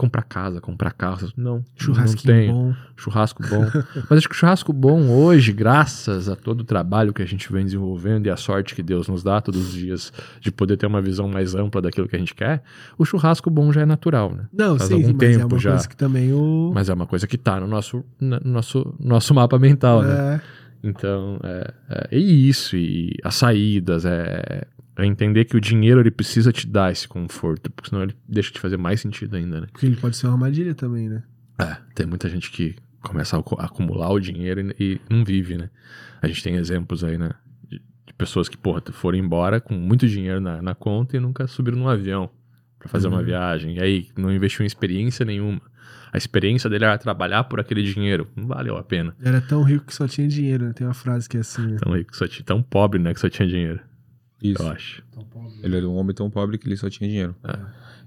Speaker 1: comprar casa, comprar carro. Não, churrasco bom. Churrasco bom. [laughs] Mas acho que o churrasco bom hoje, graças a todo o trabalho que a gente vem desenvolvendo e a sorte que Deus nos dá todos os dias de poder ter uma visão mais ampla daquilo que a gente quer, o churrasco bom já é natural, né?
Speaker 3: Não, Faz sim, algum mas é tempo é uma já. coisa que também o...
Speaker 1: Mas é uma coisa que tá no nosso, no nosso, nosso mapa mental, né? é. né? Então, é, é, é isso, e as saídas, é, é entender que o dinheiro ele precisa te dar esse conforto, porque senão ele deixa de fazer mais sentido ainda, né?
Speaker 3: Porque ele pode ser uma armadilha também, né?
Speaker 1: É, tem muita gente que começa a acumular o dinheiro e, e não vive, né? A gente tem exemplos aí, né? De, de pessoas que, porra, foram embora com muito dinheiro na, na conta e nunca subiram num avião para fazer uhum. uma viagem. E aí não investiu em experiência nenhuma. A experiência dele era trabalhar por aquele dinheiro. Não valeu a pena.
Speaker 3: Era tão rico que só tinha dinheiro, né? Tem uma frase que é assim. Né?
Speaker 1: Tão rico que só tinha. Tão pobre, né? Que só tinha dinheiro.
Speaker 2: Isso. Eu acho. Ele era um homem tão pobre que ele só tinha dinheiro. É.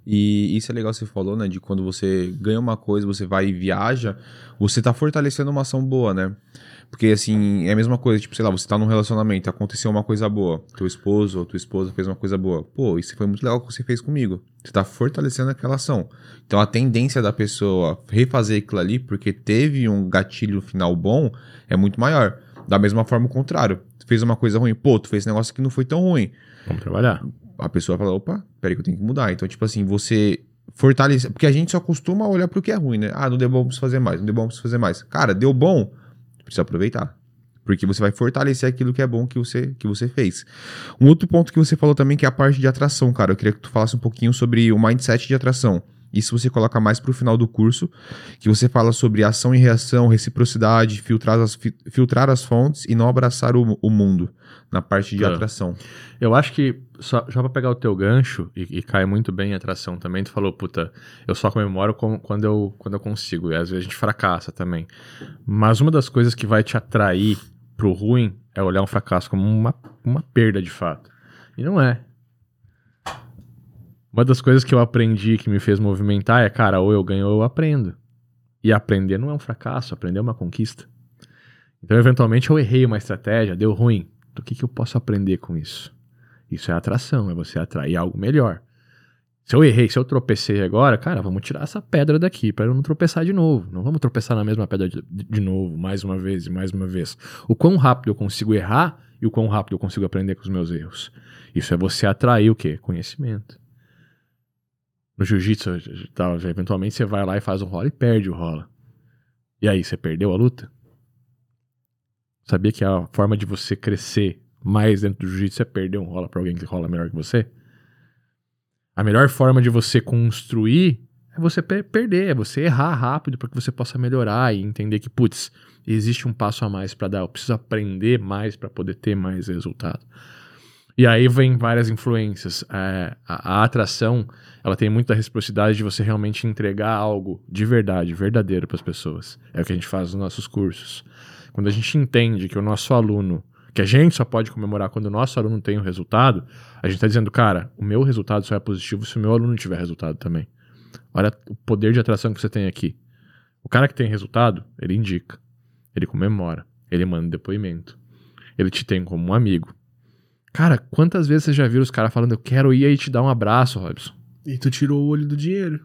Speaker 2: E isso é legal você falou, né? De quando você ganha uma coisa, você vai e viaja, você tá fortalecendo uma ação boa, né? Porque, assim, é a mesma coisa, tipo, sei lá, você tá num relacionamento, aconteceu uma coisa boa, teu esposo ou tua esposa fez uma coisa boa. Pô, isso foi muito legal que você fez comigo. Você tá fortalecendo aquela ação. Então, a tendência da pessoa refazer aquilo ali, porque teve um gatilho final bom, é muito maior. Da mesma forma, o contrário fez uma coisa ruim. Pô, tu fez um negócio que não foi tão ruim.
Speaker 1: Vamos trabalhar.
Speaker 2: A pessoa fala, opa, peraí que eu tenho que mudar. Então, tipo assim, você fortalece. Porque a gente só costuma olhar pro que é ruim, né? Ah, não deu bom, preciso fazer mais. Não deu bom, preciso fazer mais. Cara, deu bom, precisa aproveitar. Porque você vai fortalecer aquilo que é bom que você, que você fez. Um outro ponto que você falou também que é a parte de atração, cara. Eu queria que tu falasse um pouquinho sobre o mindset de atração. Isso você coloca mais para o final do curso, que você fala sobre ação e reação, reciprocidade, filtrar as, filtrar as fontes e não abraçar o, o mundo na parte de é. atração.
Speaker 1: Eu acho que, só, já para pegar o teu gancho, e, e, cai muito bem em atração também, tu falou, puta, eu só comemoro com, quando, eu, quando eu consigo, e às vezes a gente fracassa também. Mas uma das coisas que vai te atrair pro ruim é olhar um fracasso como uma, uma perda de fato. E não é. Uma das coisas que eu aprendi que me fez movimentar é, cara, ou eu ganho ou eu aprendo. E aprender não é um fracasso, aprender é uma conquista. Então, eventualmente, eu errei uma estratégia, deu ruim. Do que, que eu posso aprender com isso? Isso é atração, é você atrair algo melhor. Se eu errei, se eu tropecei agora, cara, vamos tirar essa pedra daqui para eu não tropeçar de novo. Não vamos tropeçar na mesma pedra de, de, novo, mais uma vez e mais uma vez. O quão rápido eu consigo errar e o quão rápido eu consigo aprender com os meus erros. Isso é você atrair o quê? Conhecimento no jiu-jitsu, eventualmente você vai lá e faz um rola e perde o rola. E aí, você perdeu a luta? Sabia que a forma de você crescer mais dentro do jiu-jitsu é perder um rola para alguém que rola melhor que você? A melhor forma de você construir é você per perder, é você errar rápido para que você possa melhorar e entender que, putz, existe um passo a mais para dar, eu preciso aprender mais para poder ter mais resultado. E aí vem várias influências. É, a, a, atração, ela tem muita reciprocidade de você realmente entregar algo de verdade, verdadeiro para as pessoas. É o que a gente faz nos nossos cursos. Quando a gente entende que o nosso aluno, que a gente só pode comemorar quando o nosso aluno tem o um resultado, a gente está dizendo, cara, o meu resultado só é positivo se o meu aluno tiver resultado também. Olha o poder de atração que você tem aqui. O cara que tem resultado, ele indica, ele comemora, ele manda depoimento, ele te tem como um amigo Cara, quantas vezes você já viu os caras falando, eu quero ir aí te dar um abraço, Robson?
Speaker 3: E tu tirou o olho do dinheiro.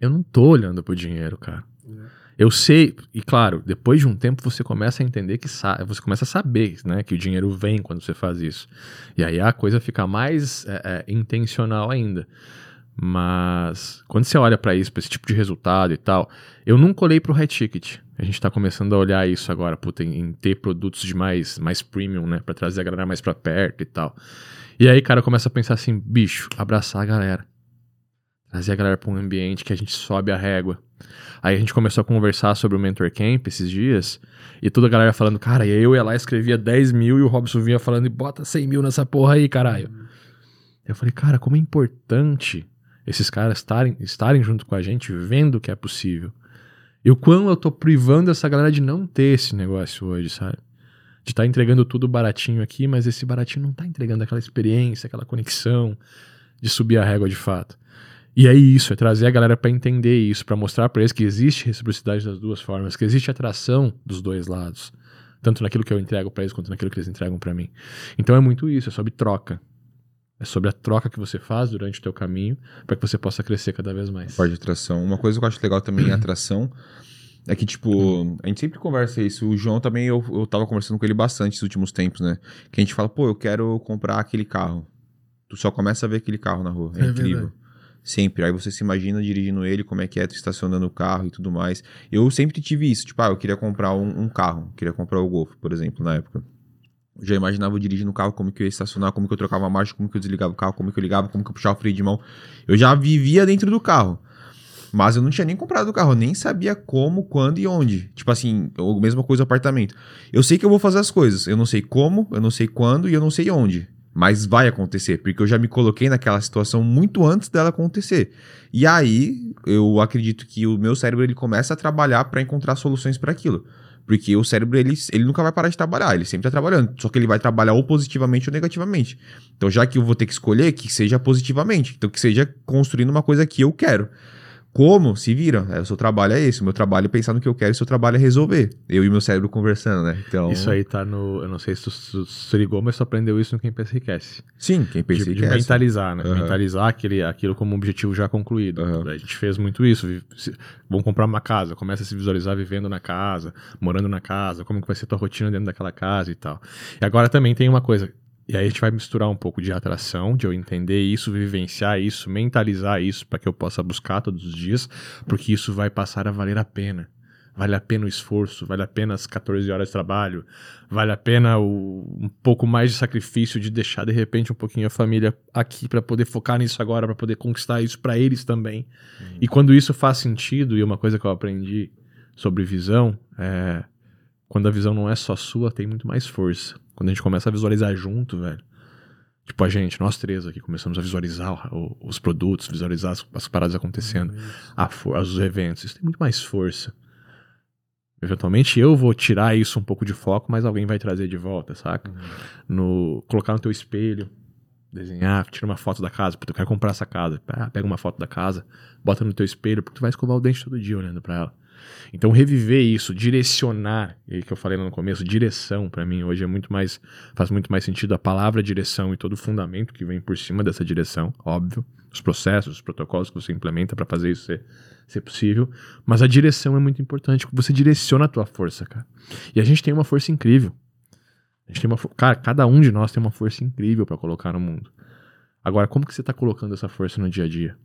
Speaker 1: Eu não tô olhando pro dinheiro, cara. É. Eu sei, e claro, depois de um tempo você começa a entender que você começa a saber, né, que o dinheiro vem quando você faz isso. E aí a coisa fica mais é, é, intencional ainda. Mas quando você olha para isso, pra esse tipo de resultado e tal, eu nunca olhei pro high ticket. A gente está começando a olhar isso agora, puta, em, em, ter produtos de mais, mais premium, né? Pra trazer a galera mais pra perto e tal. E aí, cara, começa a pensar assim, bicho, abraçar a galera. Trazer a galera para um ambiente que a gente sobe a régua. Aí a gente começou a conversar sobre o Mentor Camp esses dias, e toda a galera falando, cara, e eu ia lá escrevia 10 mil e o Robson vinha falando, bota 100 mil nessa porra aí, caralho. Eu falei, cara, como é importante esses caras estarem, estarem junto com a gente, vendo que é possível. E o quão eu tô privando essa galera de não ter esse negócio hoje, sabe? De estar tá entregando tudo baratinho aqui, mas esse baratinho não tá entregando aquela experiência, aquela conexão de subir a régua de fato. E é isso, é trazer a galera para entender isso, para mostrar para eles que existe reciprocidade das duas formas, que existe atração dos dois lados, tanto naquilo que eu entrego para eles quanto naquilo que eles entregam para mim. Então é muito isso, é sobre troca. É sobre a troca que você faz durante o teu caminho para que você possa crescer cada vez mais.
Speaker 2: Parte de atração. Uma coisa que eu acho legal também em [clears throat] atração é que, tipo, a gente sempre conversa isso. O João também, eu, eu tava conversando com ele bastante nos últimos tempos, né? Que a gente fala, pô, eu quero comprar aquele carro. Tu só começa a ver aquele carro na rua. É, é incrível. Verdade. Sempre. Aí você se imagina dirigindo ele, como é que é, tu estacionando o carro e tudo mais. Eu sempre tive isso. Tipo, ah, eu queria comprar um, um carro. Queria comprar o Golf, por exemplo, na época. Já imaginava eu dirigindo o carro, como que eu ia estacionar, como que eu trocava a marcha, como que eu desligava o carro, como que eu ligava, como que eu puxava o freio de mão. Eu já vivia dentro do carro. Mas eu não tinha nem comprado o carro, nem sabia como, quando e onde. Tipo assim, a mesma coisa apartamento. Eu sei que eu vou fazer as coisas, eu não sei como, eu não sei quando e eu não sei onde. Mas vai acontecer, porque eu já me coloquei naquela situação muito antes dela acontecer. E aí, eu acredito que o meu cérebro ele começa a trabalhar para encontrar soluções para aquilo. Porque o cérebro, ele, ele nunca vai parar de trabalhar, ele sempre está trabalhando. Só que ele vai trabalhar ou positivamente ou negativamente. Então, já que eu vou ter que escolher, que seja positivamente. Então, que seja construindo uma coisa que eu quero. Como? Se vira. É, o seu trabalho é esse. O meu trabalho é pensar no que eu quero e o seu trabalho é resolver. Eu e meu cérebro conversando, né?
Speaker 1: Então... Isso aí tá no. Eu não sei se tu, ligou, mas tu aprendeu isso no Quem Pensa Enriquece.
Speaker 2: Sim, Quem Pensa
Speaker 1: Enriquece. De mentalizar, né? Uhum. Mentalizar aquele, aquilo como um objetivo já concluído. Uhum. A gente fez muito isso. Vamos comprar uma casa, começa a se visualizar vivendo na casa, morando na casa, como que vai ser tua rotina dentro daquela casa e tal. E agora também tem uma coisa. E aí a gente vai misturar um pouco de atração, de eu entender isso, vivenciar isso, mentalizar isso para que eu possa buscar todos os dias, porque isso vai passar a valer a pena. Vale a pena o esforço, vale a pena as 14 horas de trabalho, vale a pena o, um pouco mais de sacrifício de deixar de repente um pouquinho a família aqui para poder focar nisso agora, para poder conquistar isso para eles também. Uhum. E quando isso faz sentido, e uma coisa que eu aprendi sobre visão é quando a visão não é só sua, tem muito mais força. Quando a gente começa a visualizar junto, velho. Tipo, a gente, nós três aqui, começamos a visualizar o, os produtos, visualizar as, as paradas acontecendo, a, os eventos. Isso tem muito mais força. Eventualmente eu vou tirar isso um pouco de foco, mas alguém vai trazer de volta, saca? Uhum. No, colocar no teu espelho, desenhar, tira uma foto da casa, porque tu quer comprar essa casa. pega uma foto da casa, bota no teu espelho, porque tu vai escovar o dente todo dia olhando para ela. Então, reviver isso, direcionar, e que eu falei lá no começo, direção, para mim hoje é muito mais, faz muito mais sentido a palavra direção e todo o fundamento que vem por cima dessa direção, óbvio, os processos, os protocolos que você implementa para fazer isso ser, ser possível, mas a direção é muito importante, você direciona a tua força, cara. E a gente tem uma força incrível. A gente tem uma, cara, cada um de nós tem uma força incrível para colocar no mundo. Agora, como que você tá colocando essa força no dia a dia?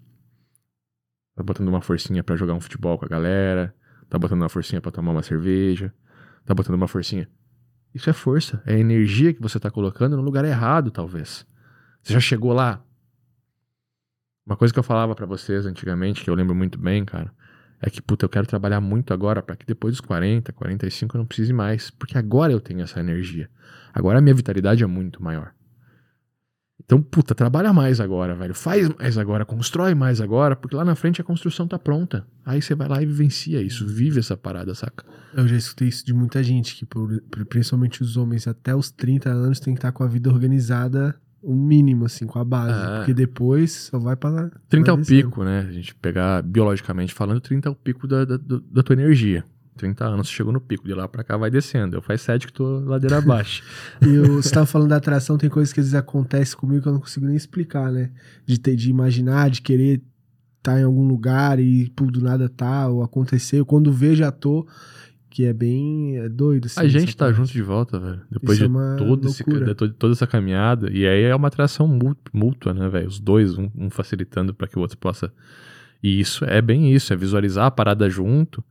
Speaker 1: Tá botando uma forcinha para jogar um futebol com a galera, Tá botando uma forcinha para tomar uma cerveja. Tá botando uma forcinha. Isso é força. É energia que você tá colocando no lugar errado, talvez. Você já chegou lá? Uma coisa que eu falava para vocês antigamente, que eu lembro muito bem, cara, é que, puta, eu quero trabalhar muito agora para que depois dos 40, 45 eu não precise mais. Porque agora eu tenho essa energia. Agora a minha vitalidade é muito maior. Então, puta, trabalha mais agora, velho. Faz mais agora, constrói mais agora, porque lá na frente a construção tá pronta. Aí você vai lá e vivencia isso, vive essa parada, saca?
Speaker 3: Eu já escutei isso de muita gente, que por, principalmente os homens até os 30 anos tem que estar com a vida organizada um mínimo, assim, com a base. É. Porque depois só vai para
Speaker 1: 30 é o pico, né? A gente pegar biologicamente falando, 30 é o pico da, da, da tua energia. 30 anos, chegou no pico, de lá para cá vai descendo. Eu faz 7 que tô ladeira [laughs] abaixo.
Speaker 3: e você tava falando da atração, tem coisas que às vezes acontecem comigo que eu não consigo nem explicar, né? De, ter, de imaginar, de querer estar tá em algum lugar e pô, do nada tá, ou aconteceu. Quando vejo, já tô. Que é bem é doido.
Speaker 1: Assim, a gente tá parte. junto de volta, velho. Depois Isso de, é todo esse, de toda essa caminhada. E aí é uma atração mútua, né, velho? Os dois, um, um facilitando para que o outro possa. E isso é bem isso, é visualizar a parada junto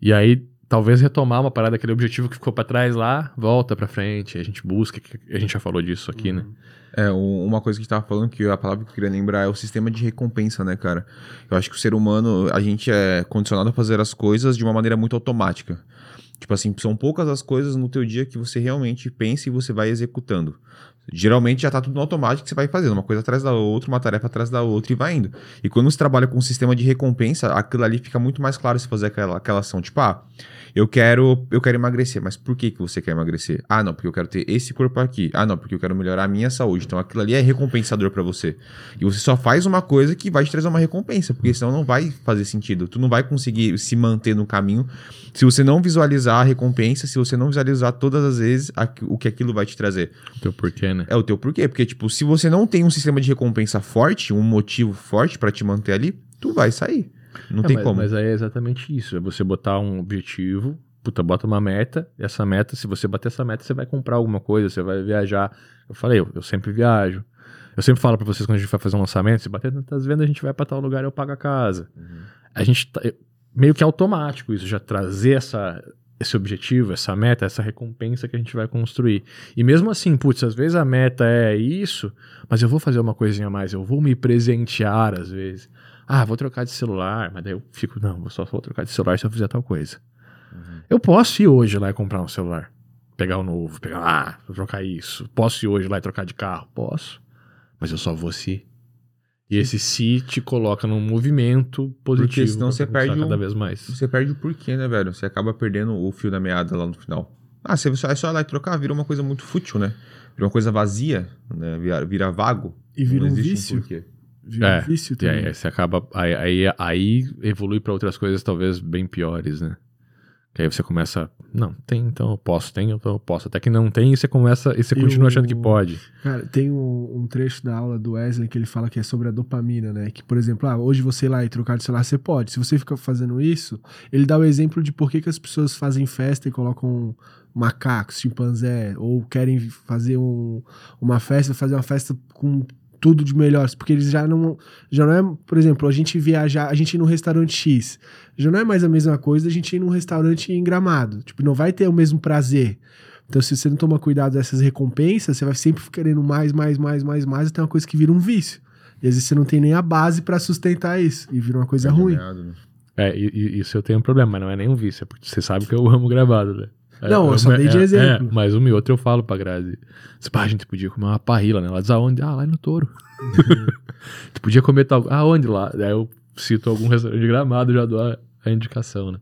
Speaker 1: e aí, talvez retomar uma parada, aquele objetivo que ficou para trás lá, volta para frente, a gente busca, a gente já falou disso aqui, né?
Speaker 2: uhum. né? É, uma coisa que a tava falando, que a palavra que eu queria lembrar é o sistema de recompensa, né, cara? Eu acho que o ser humano, a gente é condicionado a fazer as coisas de uma maneira muito automática. Tipo assim, são poucas as coisas no teu dia que você realmente pensa e você vai executando. Geralmente já tá tudo no automático que você vai fazendo, uma coisa atrás da outra, uma tarefa atrás da outra e vai indo. E quando você trabalha com um sistema de recompensa, aquilo ali fica muito mais claro se fazer aquela, aquela ação. Tipo, ah, eu quero, eu quero emagrecer, mas por que, que você quer emagrecer? Ah, não, porque eu quero ter esse corpo aqui. Ah, não, porque eu quero melhorar a minha saúde. Então aquilo ali é recompensador para você. E você só faz uma coisa que vai te trazer uma recompensa, porque senão não vai fazer sentido. Tu não vai conseguir se manter no caminho se você não visualizar a recompensa, se você não visualizar todas as vezes o que aquilo vai te trazer.
Speaker 1: O teu porquê, né?
Speaker 2: É o teu porquê, porque tipo, se você não tem um sistema de recompensa forte, um motivo forte para te manter ali, tu vai sair. Não é, tem
Speaker 1: mas,
Speaker 2: como.
Speaker 1: Mas aí é exatamente isso. É você botar um objetivo, puta, bota uma meta, e essa meta, se você bater essa meta, você vai comprar alguma coisa, você vai viajar. Eu falei, eu, eu sempre viajo. Eu sempre falo para vocês quando a gente vai fazer um lançamento, se bater tantas vendas, a gente vai para tal lugar e eu pago a casa. Uhum. A gente tá, meio que automático isso, já trazer essa, esse objetivo, essa meta, essa recompensa que a gente vai construir. E mesmo assim, putz, às vezes a meta é isso, mas eu vou fazer uma coisinha a mais, eu vou me presentear às vezes. Ah, vou trocar de celular, mas daí eu fico, não, eu só vou trocar de celular se eu fizer tal coisa. Uhum. Eu posso ir hoje lá e comprar um celular. Pegar o novo, pegar, ah, vou trocar isso. Posso ir hoje lá e trocar de carro? Posso. Mas eu só vou se. E esse se te coloca num movimento positivo. Porque
Speaker 2: senão você perde
Speaker 1: cada um, vez mais.
Speaker 2: Você perde o porquê, né, velho? Você acaba perdendo o fio da meada lá no final. Ah, você é só ir lá e trocar, vira uma coisa muito fútil, né? Vira uma coisa vazia, né? Vira, vira vago.
Speaker 3: E vira um vício. Um porquê.
Speaker 1: Vira é, um vício também. aí você acaba. Aí, aí, aí evolui para outras coisas talvez bem piores, né? Que aí você começa. Não, tem, então eu posso, tem, então eu posso. Até que não tem, e você começa. E você continua achando que pode.
Speaker 3: Cara, tem um, um, trecho da aula do Wesley que ele fala que é sobre a dopamina, né? Que, por exemplo, ah, hoje você ir lá e trocar de celular, você pode. Se você fica fazendo isso, ele dá o exemplo de por que, que as pessoas fazem festa e colocam macacos, chimpanzé, ou querem fazer um, uma festa, fazer uma festa com tudo de melhor, porque eles já não já não é, por exemplo, a gente viajar, a gente ir num restaurante X, já não é mais a mesma coisa a gente ir num restaurante em Gramado, tipo, não vai ter o mesmo prazer. Então, se você não tomar cuidado dessas recompensas, você vai sempre querendo mais, mais, mais, mais, mais, até uma coisa que vira um vício. E às vezes você não tem nem a base para sustentar isso, e vira uma coisa é ruim. Né?
Speaker 1: É, e, e, isso eu tenho um problema, mas não é nem um vício, é porque você sabe que eu amo gravado, né?
Speaker 3: É, não, eu só dei de é, exemplo.
Speaker 1: É, mas uma e outra eu falo pra Grazi. Pá, a gente podia comer uma parrila, né? Ela diz aonde? Ah, lá no touro. [laughs] tu podia comer tal. Aonde lá? Aí eu cito algum restaurante de gramado, já dou a, a indicação, né?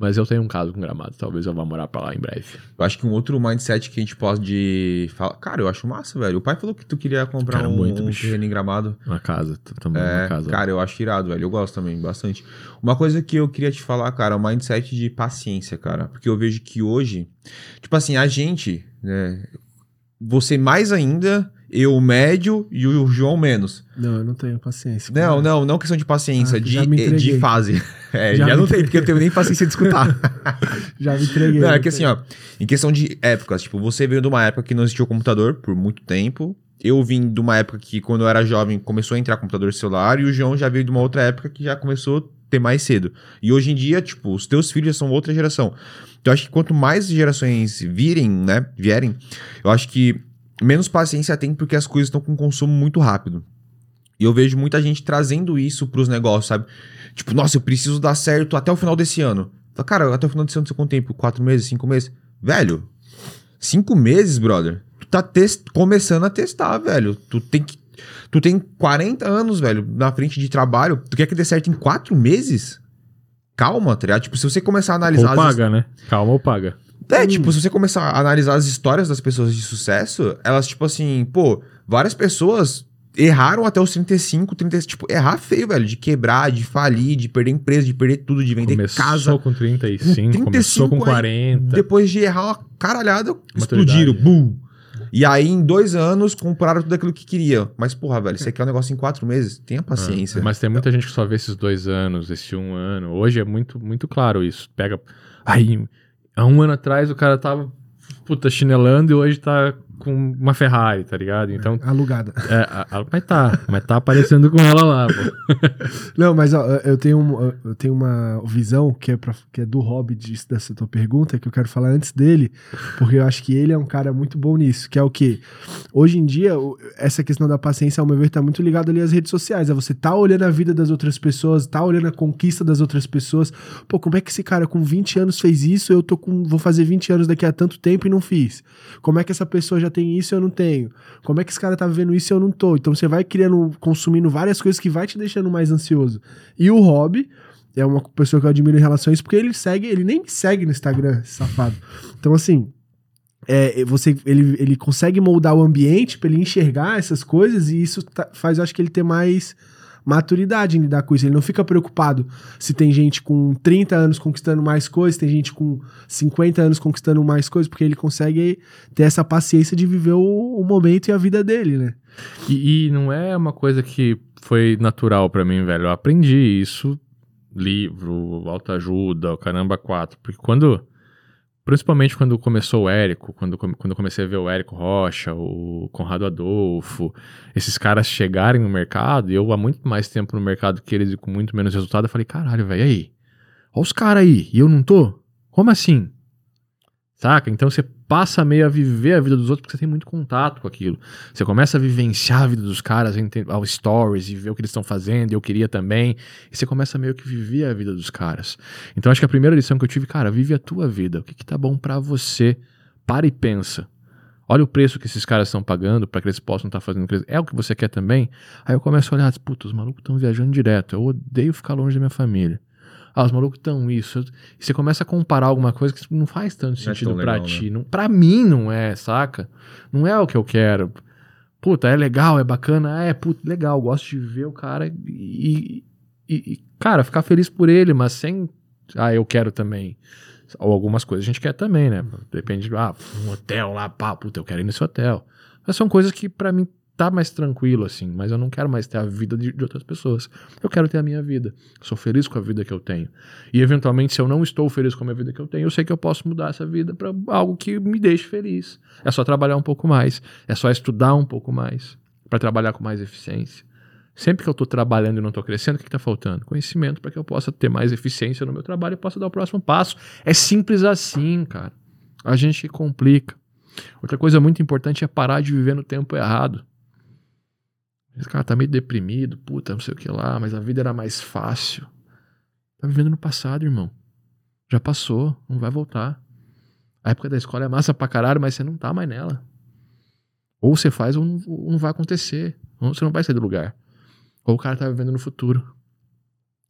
Speaker 1: Mas eu tenho um caso com Gramado, talvez eu vá morar pra lá em breve.
Speaker 2: Eu acho que um outro mindset que a gente pode falar. Cara, eu acho massa, velho. O pai falou que tu queria comprar um, muito, um terreno em Gramado.
Speaker 1: Uma casa, também
Speaker 2: é,
Speaker 1: uma casa.
Speaker 2: Cara, eu acho irado, velho. Eu gosto também, bastante. Uma coisa que eu queria te falar, cara, é o mindset de paciência, cara. Porque eu vejo que hoje, tipo assim, a gente, né? Você mais ainda eu médio e o João menos.
Speaker 3: Não, eu não tenho paciência.
Speaker 2: Não, não, não questão de paciência, ah, de, de fase. [laughs] É, já, já não tenho, porque eu tenho nem paciência de escutar. [laughs]
Speaker 3: já me entreguei.
Speaker 2: Não, é que assim, ó, em questão de épocas, tipo, você veio de uma época que não existia o computador por muito tempo. Eu vim de uma época que, quando eu era jovem, começou a entrar computador celular, e o João já veio de uma outra época que já começou a ter mais cedo. E hoje em dia, tipo, os teus filhos já são outra geração. Então, eu acho que quanto mais gerações virem, né, vierem, eu acho que menos paciência tem porque as coisas estão com consumo muito rápido. E eu vejo muita gente trazendo isso para os negócios, sabe? Tipo, nossa, eu preciso dar certo até o final desse ano. Fala, cara, até o final desse ano você quanto tempo? Quatro meses, cinco meses? Velho, cinco meses, brother. Tu tá começando a testar, velho. Tu tem que. Tu tem 40 anos, velho, na frente de trabalho. Tu quer que dê certo em quatro meses? Calma, tá ligado? Tipo, se você começar a analisar.
Speaker 1: Ou paga, as... né? Calma ou paga.
Speaker 2: É, hum. tipo, se você começar a analisar as histórias das pessoas de sucesso, elas, tipo assim, pô, várias pessoas erraram até os 35, 30, tipo, errar feio, velho, de quebrar, de falir, de perder empresa, de perder tudo, de vender
Speaker 1: começou
Speaker 2: casa.
Speaker 1: Começou com 35, 35 começou com 40.
Speaker 2: Aí, depois de errar uma caralhada, explodiram, bum. E aí, em dois anos, compraram tudo aquilo que queria. Mas, porra, velho, você quer um negócio em quatro meses? Tenha paciência.
Speaker 1: É, mas tem muita gente que só vê esses dois anos, esse um ano. Hoje é muito, muito claro isso. Pega. Aí, há um ano atrás o cara tava puta, chinelando e hoje tá com uma Ferrari, tá ligado? Então.
Speaker 3: É, alugada.
Speaker 1: É, a, a, mas tá, mas tá aparecendo com ela lá, pô. [laughs]
Speaker 3: Não, mas ó, eu tenho, um, eu tenho uma visão que é, pra, que é do hobby disso, dessa tua pergunta, que eu quero falar antes dele, porque eu acho que ele é um cara muito bom nisso, que é o quê? Hoje em dia, essa questão da paciência, ao meu ver, tá muito ligado ali às redes sociais. É você tá olhando a vida das outras pessoas, tá olhando a conquista das outras pessoas. Pô, como é que esse cara com 20 anos fez isso? Eu tô com. vou fazer 20 anos daqui a tanto tempo e não fiz. Como é que essa pessoa já tem isso e eu não tenho? Como é que esse cara tá vivendo isso e eu não tô? Então você vai criando, consumindo várias coisas que vai te deixando mais ansioso. E o hobby é uma pessoa que eu admiro em relação a isso, porque ele segue, ele nem me segue no Instagram, safado. Então, assim, é, você, ele, ele consegue moldar o ambiente para ele enxergar essas coisas e isso tá, faz, eu acho que ele ter mais maturidade em lidar com isso. Ele não fica preocupado se tem gente com 30 anos conquistando mais coisas, tem gente com 50 anos conquistando mais coisas, porque ele consegue ter essa paciência de viver o, o momento e a vida dele, né?
Speaker 1: E, e não é uma coisa que foi natural para mim, velho. Eu aprendi isso, livro, autoajuda, o caramba, quatro. Porque quando Principalmente quando começou o Érico, quando, quando eu comecei a ver o Érico Rocha, o Conrado Adolfo, esses caras chegarem no mercado, e eu há muito mais tempo no mercado que eles e com muito menos resultado, eu falei, caralho, velho, aí? Olha os caras aí, e eu não tô? Como assim? Saca? Então você passa meio a viver a vida dos outros porque você tem muito contato com aquilo. Você começa a vivenciar a vida dos caras, ao stories e ver o que eles estão fazendo, eu queria também. E você começa meio que viver a vida dos caras. Então acho que a primeira lição que eu tive, cara, vive a tua vida. O que, que tá bom para você? Para e pensa. Olha o preço que esses caras estão pagando para que eles possam estar tá fazendo. É o que você quer também? Aí eu começo a olhar, puta, os malucos estão viajando direto. Eu odeio ficar longe da minha família. Ah, os malucos estão isso. E você começa a comparar alguma coisa que não faz tanto não é sentido é pra legal, ti. Né? Não, pra mim não é, saca? Não é o que eu quero. Puta, é legal, é bacana. É, puta, legal. Gosto de ver o cara e, e, e, cara, ficar feliz por ele, mas sem. Ah, eu quero também. Ou algumas coisas a gente quer também, né? Depende de, ah, um hotel lá, pá, puta, eu quero ir nesse hotel. Mas são coisas que para mim tá mais tranquilo, assim, mas eu não quero mais ter a vida de, de, outras pessoas. Eu quero ter a minha vida. sou feliz com a vida que eu tenho. E, eventualmente, se eu não estou feliz com a minha vida que eu tenho, eu sei que eu posso mudar essa vida para algo que me deixe feliz. É só trabalhar um pouco mais. É só estudar um pouco mais. para trabalhar com mais eficiência. Sempre que eu estou trabalhando e não estou crescendo, o que está faltando? Conhecimento para que eu possa ter mais eficiência no meu trabalho e possa dar o próximo passo. É simples assim, cara. A gente complica. Outra coisa muito importante é parar de viver no tempo errado. Esse cara tá meio deprimido, puta, não sei o que lá, mas a vida era mais fácil. Tá vivendo no passado, irmão. Já passou, não vai voltar. A época da escola é massa pra caralho, mas você não tá mais nela. Ou você faz ou não, ou não vai acontecer. Ou você não vai sair do lugar. Ou o cara tá vivendo no futuro.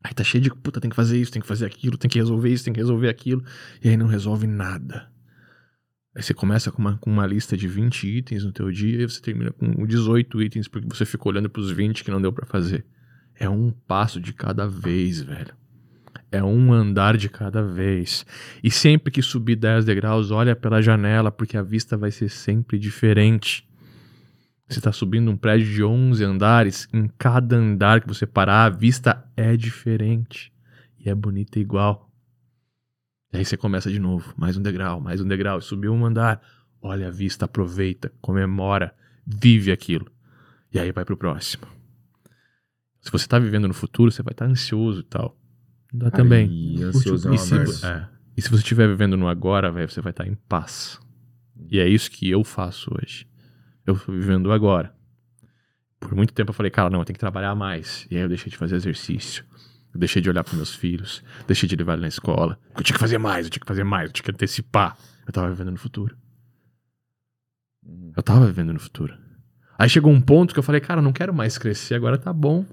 Speaker 1: Aí tá cheio de puta, tem que fazer isso, tem que fazer aquilo, tem que resolver isso, tem que resolver aquilo. E aí não resolve nada. Aí você começa com uma, com uma lista de 20 itens no teu dia e você termina com 18 itens porque você ficou olhando para os 20 que não deu para fazer. É um passo de cada vez, velho. É um andar de cada vez. E sempre que subir 10 degraus, olha pela janela, porque a vista vai ser sempre diferente. Você está subindo um prédio de 11 andares, em cada andar que você parar, a vista é diferente. E é bonita igual. E aí você começa de novo, mais um degrau, mais um degrau, subiu um andar, olha a vista, aproveita, comemora, vive aquilo. E aí vai pro próximo. Se você tá vivendo no futuro, você vai estar tá ansioso e tal. Dá aí, também.
Speaker 2: Ansioso é e, se,
Speaker 1: é, e se você estiver vivendo no agora, você vai estar tá em paz. E é isso que eu faço hoje. Eu tô vivendo agora. Por muito tempo eu falei, cara, não, eu tenho que trabalhar mais. E aí eu deixei de fazer exercício. Eu deixei de olhar para meus filhos, deixei de levar ele na escola. Eu tinha que fazer mais, eu tinha que fazer mais, eu tinha que antecipar. Eu tava vivendo no futuro. Eu tava vivendo no futuro. Aí chegou um ponto que eu falei, cara, não quero mais crescer, agora tá bom.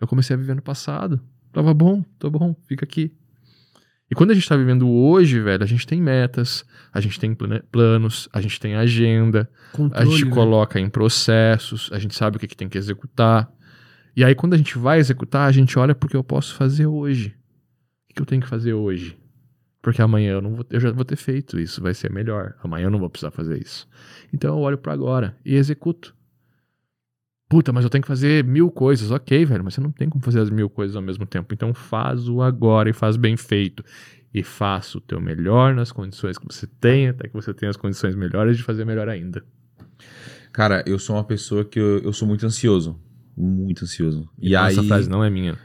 Speaker 1: Eu comecei a viver no passado. Tava bom, tô bom, fica aqui. E quando a gente tá vivendo hoje, velho, a gente tem metas, a gente tem planos, a gente tem agenda, Controle, a gente né? coloca em processos, a gente sabe o que, que tem que executar. E aí, quando a gente vai executar, a gente olha porque eu posso fazer hoje. O que eu tenho que fazer hoje? Porque amanhã eu, não vou, eu já vou ter feito isso, vai ser melhor. Amanhã eu não vou precisar fazer isso. Então eu olho para agora e executo. Puta, mas eu tenho que fazer mil coisas. Ok, velho, mas você não tem como fazer as mil coisas ao mesmo tempo. Então faz o agora e faz bem feito. E faça o teu melhor nas condições que você tem, até que você tenha as condições melhores de fazer melhor ainda.
Speaker 2: Cara, eu sou uma pessoa que eu, eu sou muito ansioso. Muito ansioso.
Speaker 1: E, e aí... Essa frase não é minha.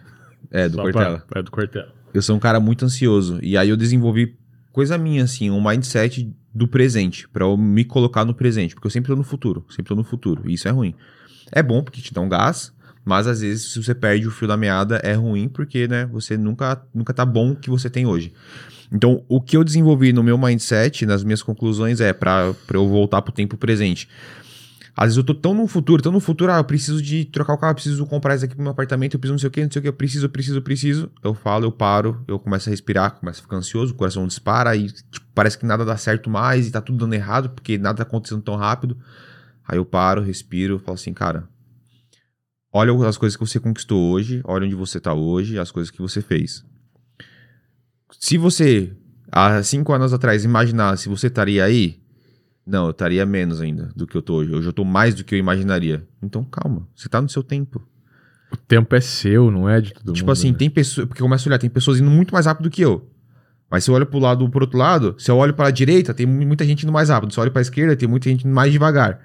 Speaker 2: É, do Cortella.
Speaker 1: é do Cortella.
Speaker 2: Eu sou um cara muito ansioso. E aí eu desenvolvi coisa minha, assim, um mindset do presente, para eu me colocar no presente, porque eu sempre tô no futuro, sempre tô no futuro, e isso é ruim. É bom porque te dá um gás, mas às vezes se você perde o fio da meada é ruim porque, né, você nunca nunca tá bom o que você tem hoje. Então, o que eu desenvolvi no meu mindset, nas minhas conclusões é para eu voltar pro tempo presente. Às vezes eu tô tão no futuro, tão no futuro, ah, eu preciso de trocar o carro, eu preciso comprar isso aqui pro meu apartamento, eu preciso não sei o que, não sei o que, eu preciso, preciso, preciso. Eu falo, eu paro, eu começo a respirar, começo a ficar ansioso, o coração dispara e tipo, parece que nada dá certo mais e tá tudo dando errado porque nada tá acontecendo tão rápido. Aí eu paro, respiro, falo assim, cara, olha as coisas que você conquistou hoje, olha onde você tá hoje, as coisas que você fez. Se você, há cinco anos atrás, imaginasse você estaria aí, não, eu estaria menos ainda do que eu tô hoje. Hoje eu tô mais do que eu imaginaria. Então calma, você tá no seu tempo.
Speaker 1: O tempo é seu, não é de todo tipo
Speaker 2: mundo. Tipo assim, né? tem pessoas. Porque começa a olhar, tem pessoas indo muito mais rápido do que eu. Mas se eu olho pro lado pro outro lado, se eu olho para a direita, tem muita gente indo mais rápido. Se eu olho para a esquerda, tem muita gente indo mais devagar.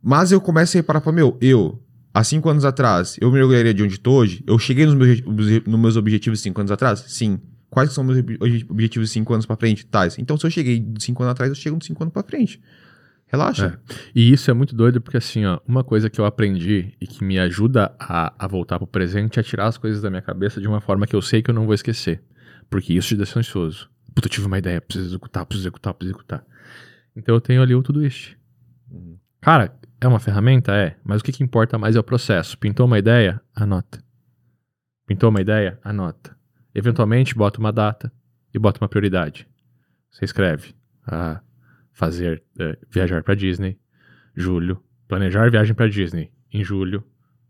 Speaker 2: Mas eu começo a reparar para meu, eu, há cinco anos atrás, eu me orgulharia de onde estou hoje? Eu cheguei nos meus, nos meus objetivos cinco anos atrás? Sim. Quais são meus objetivos de 5 anos para frente? Tais. Então, se eu cheguei de 5 anos atrás, eu chego de 5 anos para frente. Relaxa.
Speaker 1: É. E isso é muito doido porque, assim, ó, uma coisa que eu aprendi e que me ajuda a, a voltar pro presente é tirar as coisas da minha cabeça de uma forma que eu sei que eu não vou esquecer. Porque isso te deixa ansioso. Puta, eu tive uma ideia, preciso executar, preciso executar, preciso executar. Então eu tenho ali o Todoist. Uhum. Cara, é uma ferramenta? É. Mas o que, que importa mais é o processo. Pintou uma ideia? Anota. Pintou uma ideia? Anota. Eventualmente, bota uma data e bota uma prioridade. Você escreve a ah, fazer é, viajar para Disney, julho, planejar viagem para Disney em julho,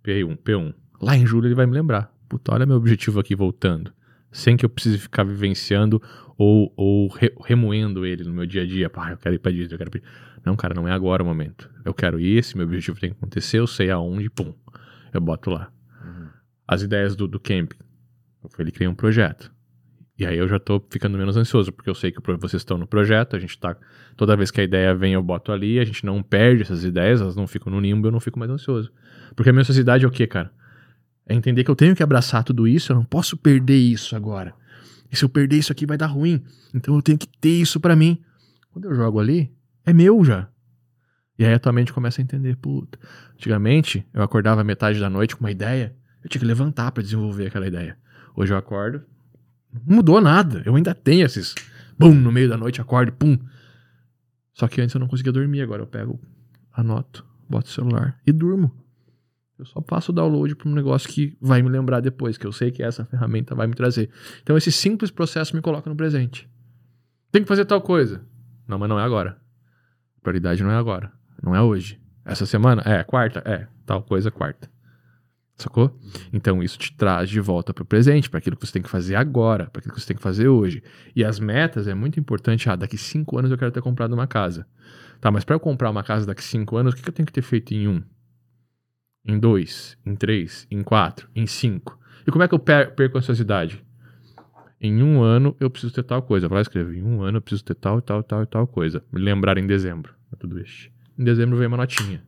Speaker 1: P1, P1. Lá em julho ele vai me lembrar. Puta, olha meu objetivo aqui voltando. Sem que eu precise ficar vivenciando ou, ou re, remoendo ele no meu dia a dia. Pá, eu quero ir pra Disney, eu quero ir pra... Não, cara, não é agora o momento. Eu quero ir, esse meu objetivo tem que acontecer, eu sei aonde, pum. Eu boto lá. Uhum. As ideias do, do camping. Ele cria um projeto. E aí eu já tô ficando menos ansioso, porque eu sei que vocês estão no projeto, a gente tá. Toda vez que a ideia vem, eu boto ali, a gente não perde essas ideias, elas não ficam no nimbo, eu não fico mais ansioso. Porque a minha ansiosidade é o quê, cara? É entender que eu tenho que abraçar tudo isso, eu não posso perder isso agora. E se eu perder isso aqui vai dar ruim. Então eu tenho que ter isso para mim. Quando eu jogo ali, é meu já. E aí a tua mente começa a entender, puta. Antigamente, eu acordava metade da noite com uma ideia, eu tinha que levantar para desenvolver aquela ideia. Hoje eu acordo, não mudou nada. Eu ainda tenho esses. Bum, no meio da noite acordo, pum. Só que antes eu não conseguia dormir, agora eu pego, anoto, boto o celular e durmo. Eu só passo o download para um negócio que vai me lembrar depois, que eu sei que essa ferramenta vai me trazer. Então esse simples processo me coloca no presente. Tem que fazer tal coisa. Não, mas não é agora. Prioridade não é agora. Não é hoje. Essa semana? É, quarta? É, tal coisa quarta. Sacou? Então isso te traz de volta para o presente, para aquilo que você tem que fazer agora, para aquilo que você tem que fazer hoje. E as metas é muito importante. Ah, daqui cinco anos eu quero ter comprado uma casa. Tá, mas para eu comprar uma casa daqui cinco anos, o que, eu tenho que ter feito em um? Em dois? Em três? Em quatro? Em cinco? E como é que eu perco a ansiosidade? Em um ano eu preciso ter tal coisa. Vai lá escrever. Em um ano eu preciso ter tal, tal, tal e tal coisa. Me lembrar em dezembro. É tudo isso. Em dezembro vem uma notinha.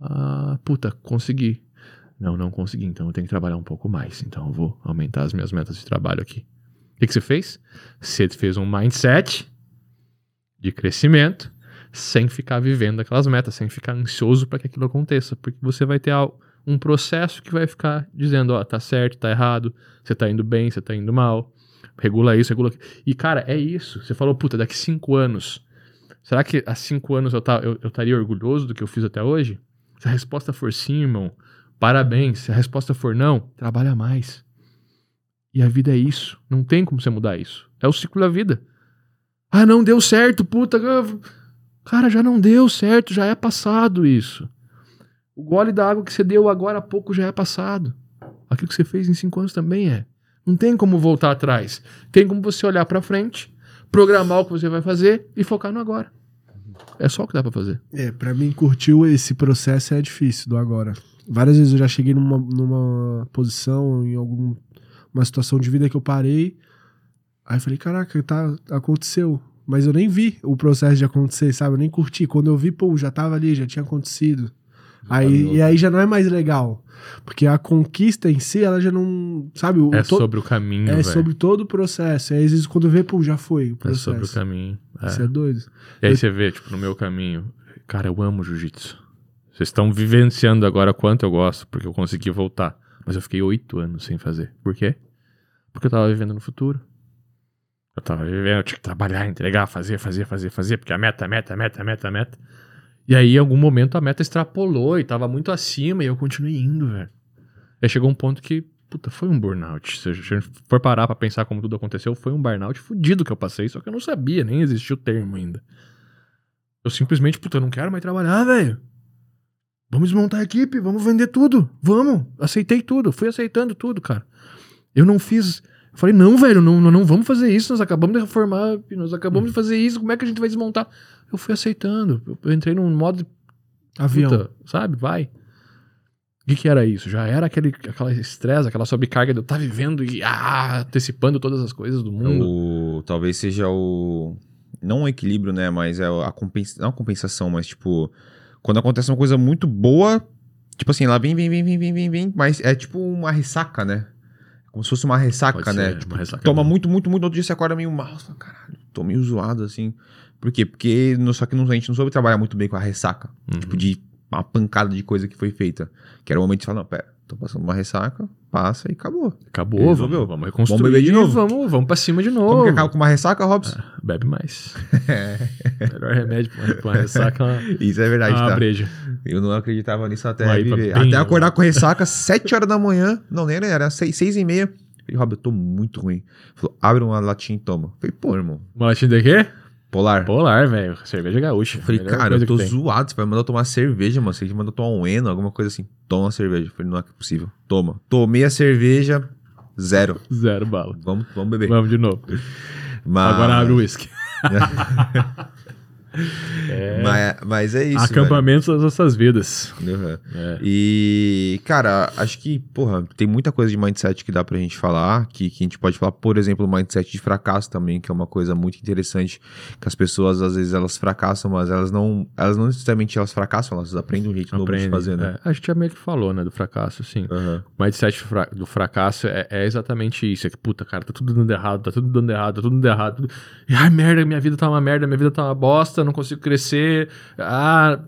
Speaker 1: Ah, puta, consegui. Não, não consegui, então eu tenho que trabalhar um pouco mais. Então eu vou aumentar as minhas metas de trabalho aqui. O que, que você fez? Você fez um mindset de crescimento sem ficar vivendo aquelas metas, sem ficar ansioso para que aquilo aconteça, porque você vai ter um processo que vai ficar dizendo, ó, tá certo, tá errado, você tá indo bem, você tá indo mal, regula isso, regula. E cara, é isso. Você falou, puta, daqui cinco anos, será que há cinco anos eu, tá, eu, eu estaria orgulhoso do que eu fiz até hoje? Se a resposta for sim, irmão, Parabéns. Se a resposta for não, trabalha mais. E a vida é isso. Não tem como você mudar isso. É o ciclo da vida. Ah, não deu certo, puta. Cara, já não deu certo, já é passado isso. O gole da água que você deu agora há pouco já é passado. Aquilo que você fez em cinco anos também é. Não tem como voltar atrás. Tem como você olhar para frente, programar o que você vai fazer e focar no agora. É só o que dá pra fazer.
Speaker 3: É, pra mim, curtiu esse processo é difícil do agora. Várias vezes eu já cheguei numa, numa posição, em alguma situação de vida que eu parei. Aí eu falei, caraca, tá, aconteceu. Mas eu nem vi o processo de acontecer, sabe? Eu nem curti. Quando eu vi, pô, já tava ali, já tinha acontecido. Aí, e aí já não é mais legal. Porque a conquista em si, ela já não. Sabe? O,
Speaker 1: é to... sobre o caminho.
Speaker 3: É véio. sobre todo o processo. E aí, às vezes, quando vê, pô, já foi o
Speaker 1: processo. É sobre o caminho.
Speaker 3: É. Isso é doido.
Speaker 1: E aí eu... você vê, tipo, no meu caminho, cara, eu amo jiu-jitsu. Vocês estão vivenciando agora quanto eu gosto, porque eu consegui voltar. Mas eu fiquei oito anos sem fazer. Por quê? Porque eu tava vivendo no futuro. Eu tava vivendo, eu tinha que trabalhar, entregar, fazer, fazer, fazer, fazer, porque a meta, meta, meta, meta, meta. E aí, em algum momento, a meta extrapolou e tava muito acima e eu continuei indo, velho. Aí chegou um ponto que, puta, foi um burnout. Se a gente for parar pra pensar como tudo aconteceu, foi um burnout fudido que eu passei, só que eu não sabia, nem existia o termo ainda. Eu simplesmente, puta, eu não quero mais trabalhar, velho. Vamos desmontar a equipe, vamos vender tudo, vamos. Aceitei tudo, fui aceitando tudo, cara. Eu não fiz. Eu falei, não, velho, não, não vamos fazer isso, nós acabamos de reformar, nós acabamos de fazer isso, como é que a gente vai desmontar? eu fui aceitando. Eu entrei num modo.
Speaker 3: Avião. Puta,
Speaker 1: sabe? Vai. O que, que era isso? Já era aquele, aquela estresse, aquela sobrecarga de eu estar tá vivendo e ah, antecipando todas as coisas do mundo.
Speaker 2: O, talvez seja o. Não o equilíbrio, né? Mas é a compensa, não a compensação, mas tipo. Quando acontece uma coisa muito boa, tipo assim, ela vem, vem, vem, vem, vem, vem, vem, mas é tipo uma ressaca, né? Como se fosse uma ressaca, Pode né? Ser, tipo, ressaca toma muito, muito, muito, outro dia você acorda meio mal, fala, caralho, tô meio zoado assim. Por quê? Porque no, só que a gente não soube trabalhar muito bem com a ressaca. Uhum. Tipo, de uma pancada de coisa que foi feita. Que era o momento de falar, não, pera, tô passando uma ressaca, passa e acabou.
Speaker 1: Acabou, vamos, vamos reconstruir. Vamos beber de novo. Vamos, vamos pra cima de novo. Como
Speaker 2: que acaba com uma ressaca, Robson? Ah,
Speaker 1: bebe mais. [laughs] Melhor remédio pra uma ressaca uma,
Speaker 2: Isso é verdade,
Speaker 1: uma tá? breja.
Speaker 2: Eu não acreditava nisso até viver. Até acordar com ressaca, 7 horas da manhã. Não, nem era, era 6, 6 e meia. Falei, Rob, eu tô muito ruim. Falou, abre uma latinha e toma. Falei, pô, irmão.
Speaker 1: Uma latinha de quê?
Speaker 2: Polar.
Speaker 1: Polar, velho. Cerveja gaúcha.
Speaker 2: Falei, cara, eu tô zoado. Você vai mandar tomar cerveja, mano. Você manda tomar um Eno, alguma coisa assim. Toma uma cerveja. Falei, não é possível. Toma. Tomei a cerveja, zero.
Speaker 1: Zero bala.
Speaker 2: Vamos, vamos beber.
Speaker 1: Vamos de novo. Mas... Agora abre o uísque. [laughs]
Speaker 2: É. Mas, mas, é isso.
Speaker 1: Acampamentos das nossas vidas.
Speaker 2: Uhum. É. E, cara, acho que, porra, tem muita coisa de mindset que dá pra gente falar. Que, que a gente pode falar, por exemplo, mindset de fracasso também, que é uma coisa muito interessante. Que as pessoas, às vezes, elas fracassam, mas elas não. Elas não necessariamente elas fracassam, elas aprendem um jeito Aprende, novo de fazer, né?
Speaker 1: É. A gente já meio que falou, né, do fracasso, assim. Uhum. O mindset do fracasso é, é, exatamente isso. É que, puta, cara, tá tudo dando errado, tá tudo dando errado, tá tudo dando errado. Tudo... Ai, merda, minha vida tá uma merda, minha vida tá uma bosta não consigo crescer. Ah.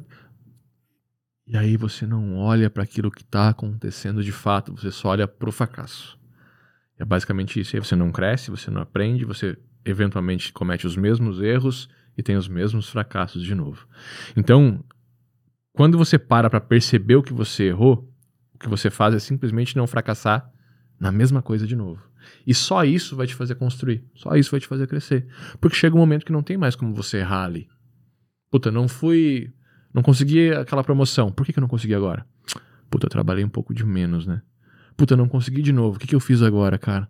Speaker 1: E aí você não olha para aquilo que está acontecendo de fato, você só olha para o fracasso. É basicamente isso. E aí você não cresce, você não aprende, você eventualmente comete os mesmos erros e tem os mesmos fracassos de novo. Então, quando você para para perceber o que você errou, o que você faz é simplesmente não fracassar na mesma coisa de novo. E só isso vai te fazer construir, só isso vai te fazer crescer. Porque chega um momento que não tem mais como você errar ali. Puta, não fui. Não consegui aquela promoção. Por que, que eu não consegui agora? Puta, eu trabalhei um pouco de menos, né? Puta, não consegui de novo. O que, que eu fiz agora, cara?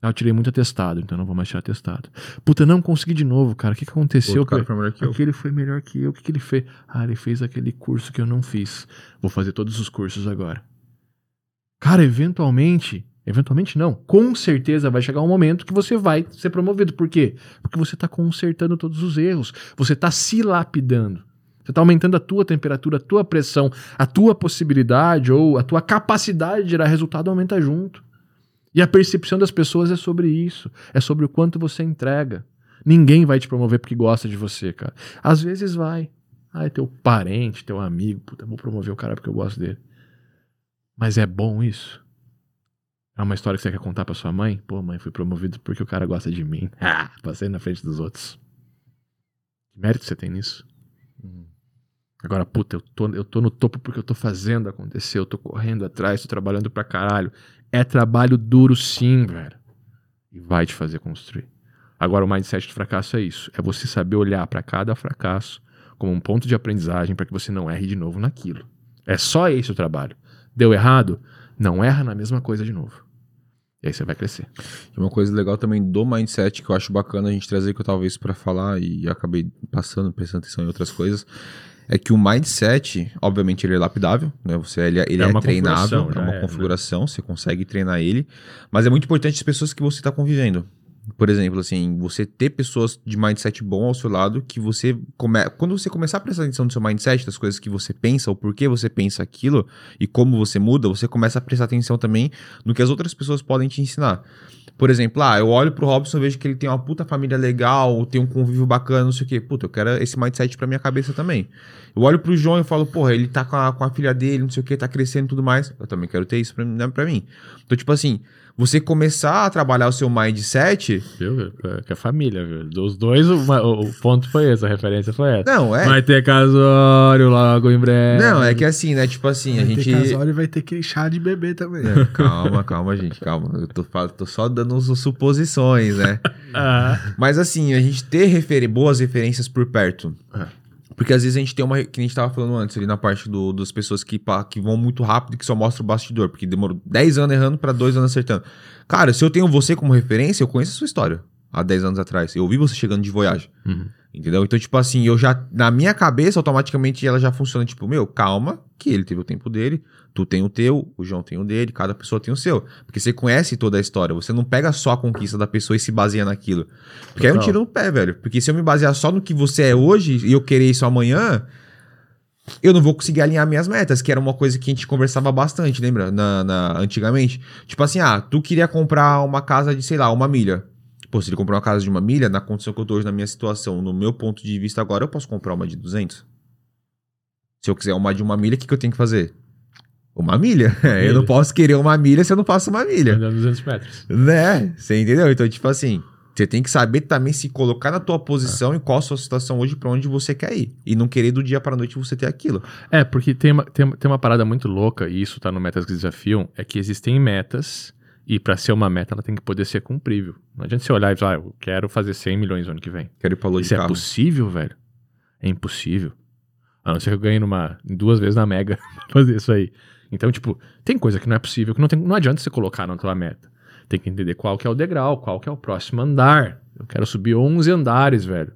Speaker 1: Ah, eu tirei muito atestado, então não vou mais tirar atestado. Puta, não consegui de novo, cara. O que, que aconteceu?
Speaker 2: Outro cara foi melhor que
Speaker 1: Aquele eu. foi melhor que eu. O que, que ele fez? Ah, ele fez aquele curso que eu não fiz. Vou fazer todos os cursos agora. Cara, eventualmente, Eventualmente não. Com certeza vai chegar um momento que você vai ser promovido. Por quê? Porque você está consertando todos os erros. Você está se lapidando. Você está aumentando a tua temperatura, a tua pressão, a tua possibilidade ou a tua capacidade de gerar resultado aumenta junto. E a percepção das pessoas é sobre isso. É sobre o quanto você entrega. Ninguém vai te promover porque gosta de você, cara. Às vezes vai. Ah, é teu parente, teu amigo. Puta, vou promover o cara porque eu gosto dele. Mas é bom isso? É uma história que você quer contar pra sua mãe? Pô, mãe, fui promovido porque o cara gosta de mim. [laughs] Ah, passei na frente dos outros. Que mérito você tem nisso? Uhum. Agora, puta, eu tô, eu tô no topo porque eu tô fazendo acontecer, eu tô correndo atrás, tô trabalhando pra caralho. É trabalho duro sim, velho. E vai te fazer construir. Agora, o mindset de fracasso é isso: é você saber olhar para cada fracasso como um ponto de aprendizagem para que você não erre de novo naquilo. É só esse o trabalho. Deu errado? Não erra na mesma coisa de novo. E aí você vai crescer.
Speaker 2: E uma coisa legal também do mindset que eu acho bacana a gente trazer que eu talvez para falar e acabei passando, prestando atenção em outras coisas, é que o mindset, obviamente, ele é lapidável, né? Você, ele, ele é, é treinável, é uma é, né? configuração, né? você consegue treinar ele, mas é muito importante as pessoas que você está convivendo. Por exemplo, assim, você ter pessoas de mindset bom ao seu lado que você come... quando você começar a prestar atenção no seu mindset, das coisas que você pensa, o porquê você pensa aquilo e como você muda, você começa a prestar atenção também no que as outras pessoas podem te ensinar. Por exemplo, ah, eu olho pro Robson e vejo que ele tem uma puta família legal, tem um convívio bacana, não sei o quê. Puta, eu quero esse mindset pra minha cabeça também. Eu olho pro João e falo, porra, ele tá com a, com a filha dele, não sei o quê, tá crescendo e tudo mais. Eu também quero ter isso pra, né, pra mim. Então, tipo assim, você começar a trabalhar o seu mindset.
Speaker 1: Viu? É que a família, viu? Dos dois, o, o, ponto foi esse, a referência foi essa.
Speaker 2: Não, é.
Speaker 1: Vai ter casório logo em breve.
Speaker 2: Não, é que assim, né? Tipo assim,
Speaker 3: vai
Speaker 2: a gente.
Speaker 3: Vai ter casório e vai ter que chá de bebê também.
Speaker 2: É, calma, calma, gente, calma. Eu tô, tô só dando suposições, né? [laughs] ah. Mas assim, a gente ter refer boas referências por perto. Ah. Porque às vezes a gente tem uma. Que a gente tava falando antes ali na parte do, das pessoas que, pá, que vão muito rápido e que só mostra o bastidor. Porque demorou 10 anos errando para 2 anos acertando. Cara, se eu tenho você como referência, eu conheço a sua história. Há 10 anos atrás. Eu vi você chegando de voyage. Uhum. Entendeu? Então, tipo assim, eu já. Na minha cabeça, automaticamente ela já funciona, tipo, meu, calma, que ele teve o tempo dele, tu tem o teu, o João tem o dele, cada pessoa tem o seu. Porque você conhece toda a história. Você não pega só a conquista da pessoa e se baseia naquilo. Porque Total. aí é um tiro no pé, velho. Porque se eu me basear só no que você é hoje e eu querer isso amanhã, eu não vou conseguir alinhar minhas metas, que era uma coisa que a gente conversava bastante, lembra? Na, na, antigamente. Tipo assim, ah, tu queria comprar uma casa de, sei lá, uma milha. Pô, se ele comprar uma casa de uma milha, na condição que eu tô hoje na minha situação, no meu ponto de vista agora, eu posso comprar uma de 200. Se eu quiser uma de uma milha, o que, que eu tenho que fazer? Uma milha. milha. [laughs] Eu não posso querer uma milha se eu não faço uma milha.
Speaker 1: Andando 200 metros.
Speaker 2: Né? Você entendeu? Então, tipo assim, você tem que saber também se colocar na tua posição é. e qual a sua situação hoje para onde você quer ir. E não querer do dia para noite você ter aquilo.
Speaker 1: É, porque tem uma, tem, tem uma parada muito louca, e isso tá no Metas que Desafiam, é que existem metas e para ser uma meta, ela tem que poder ser cumprível. Não adianta você olhar e falar, ah, eu quero fazer 100 milhões no ano que vem.
Speaker 2: Quero ir pra
Speaker 1: Isso é possível, velho? É impossível. A não ser que eu ganhe numa, duas vezes na Mega [laughs] fazer isso aí. Então, tipo, tem coisa que não é possível, que não, tem, não adianta você colocar na tua meta. Tem que entender qual que é o degrau, qual que é o próximo andar. Eu quero subir 11 andares, velho.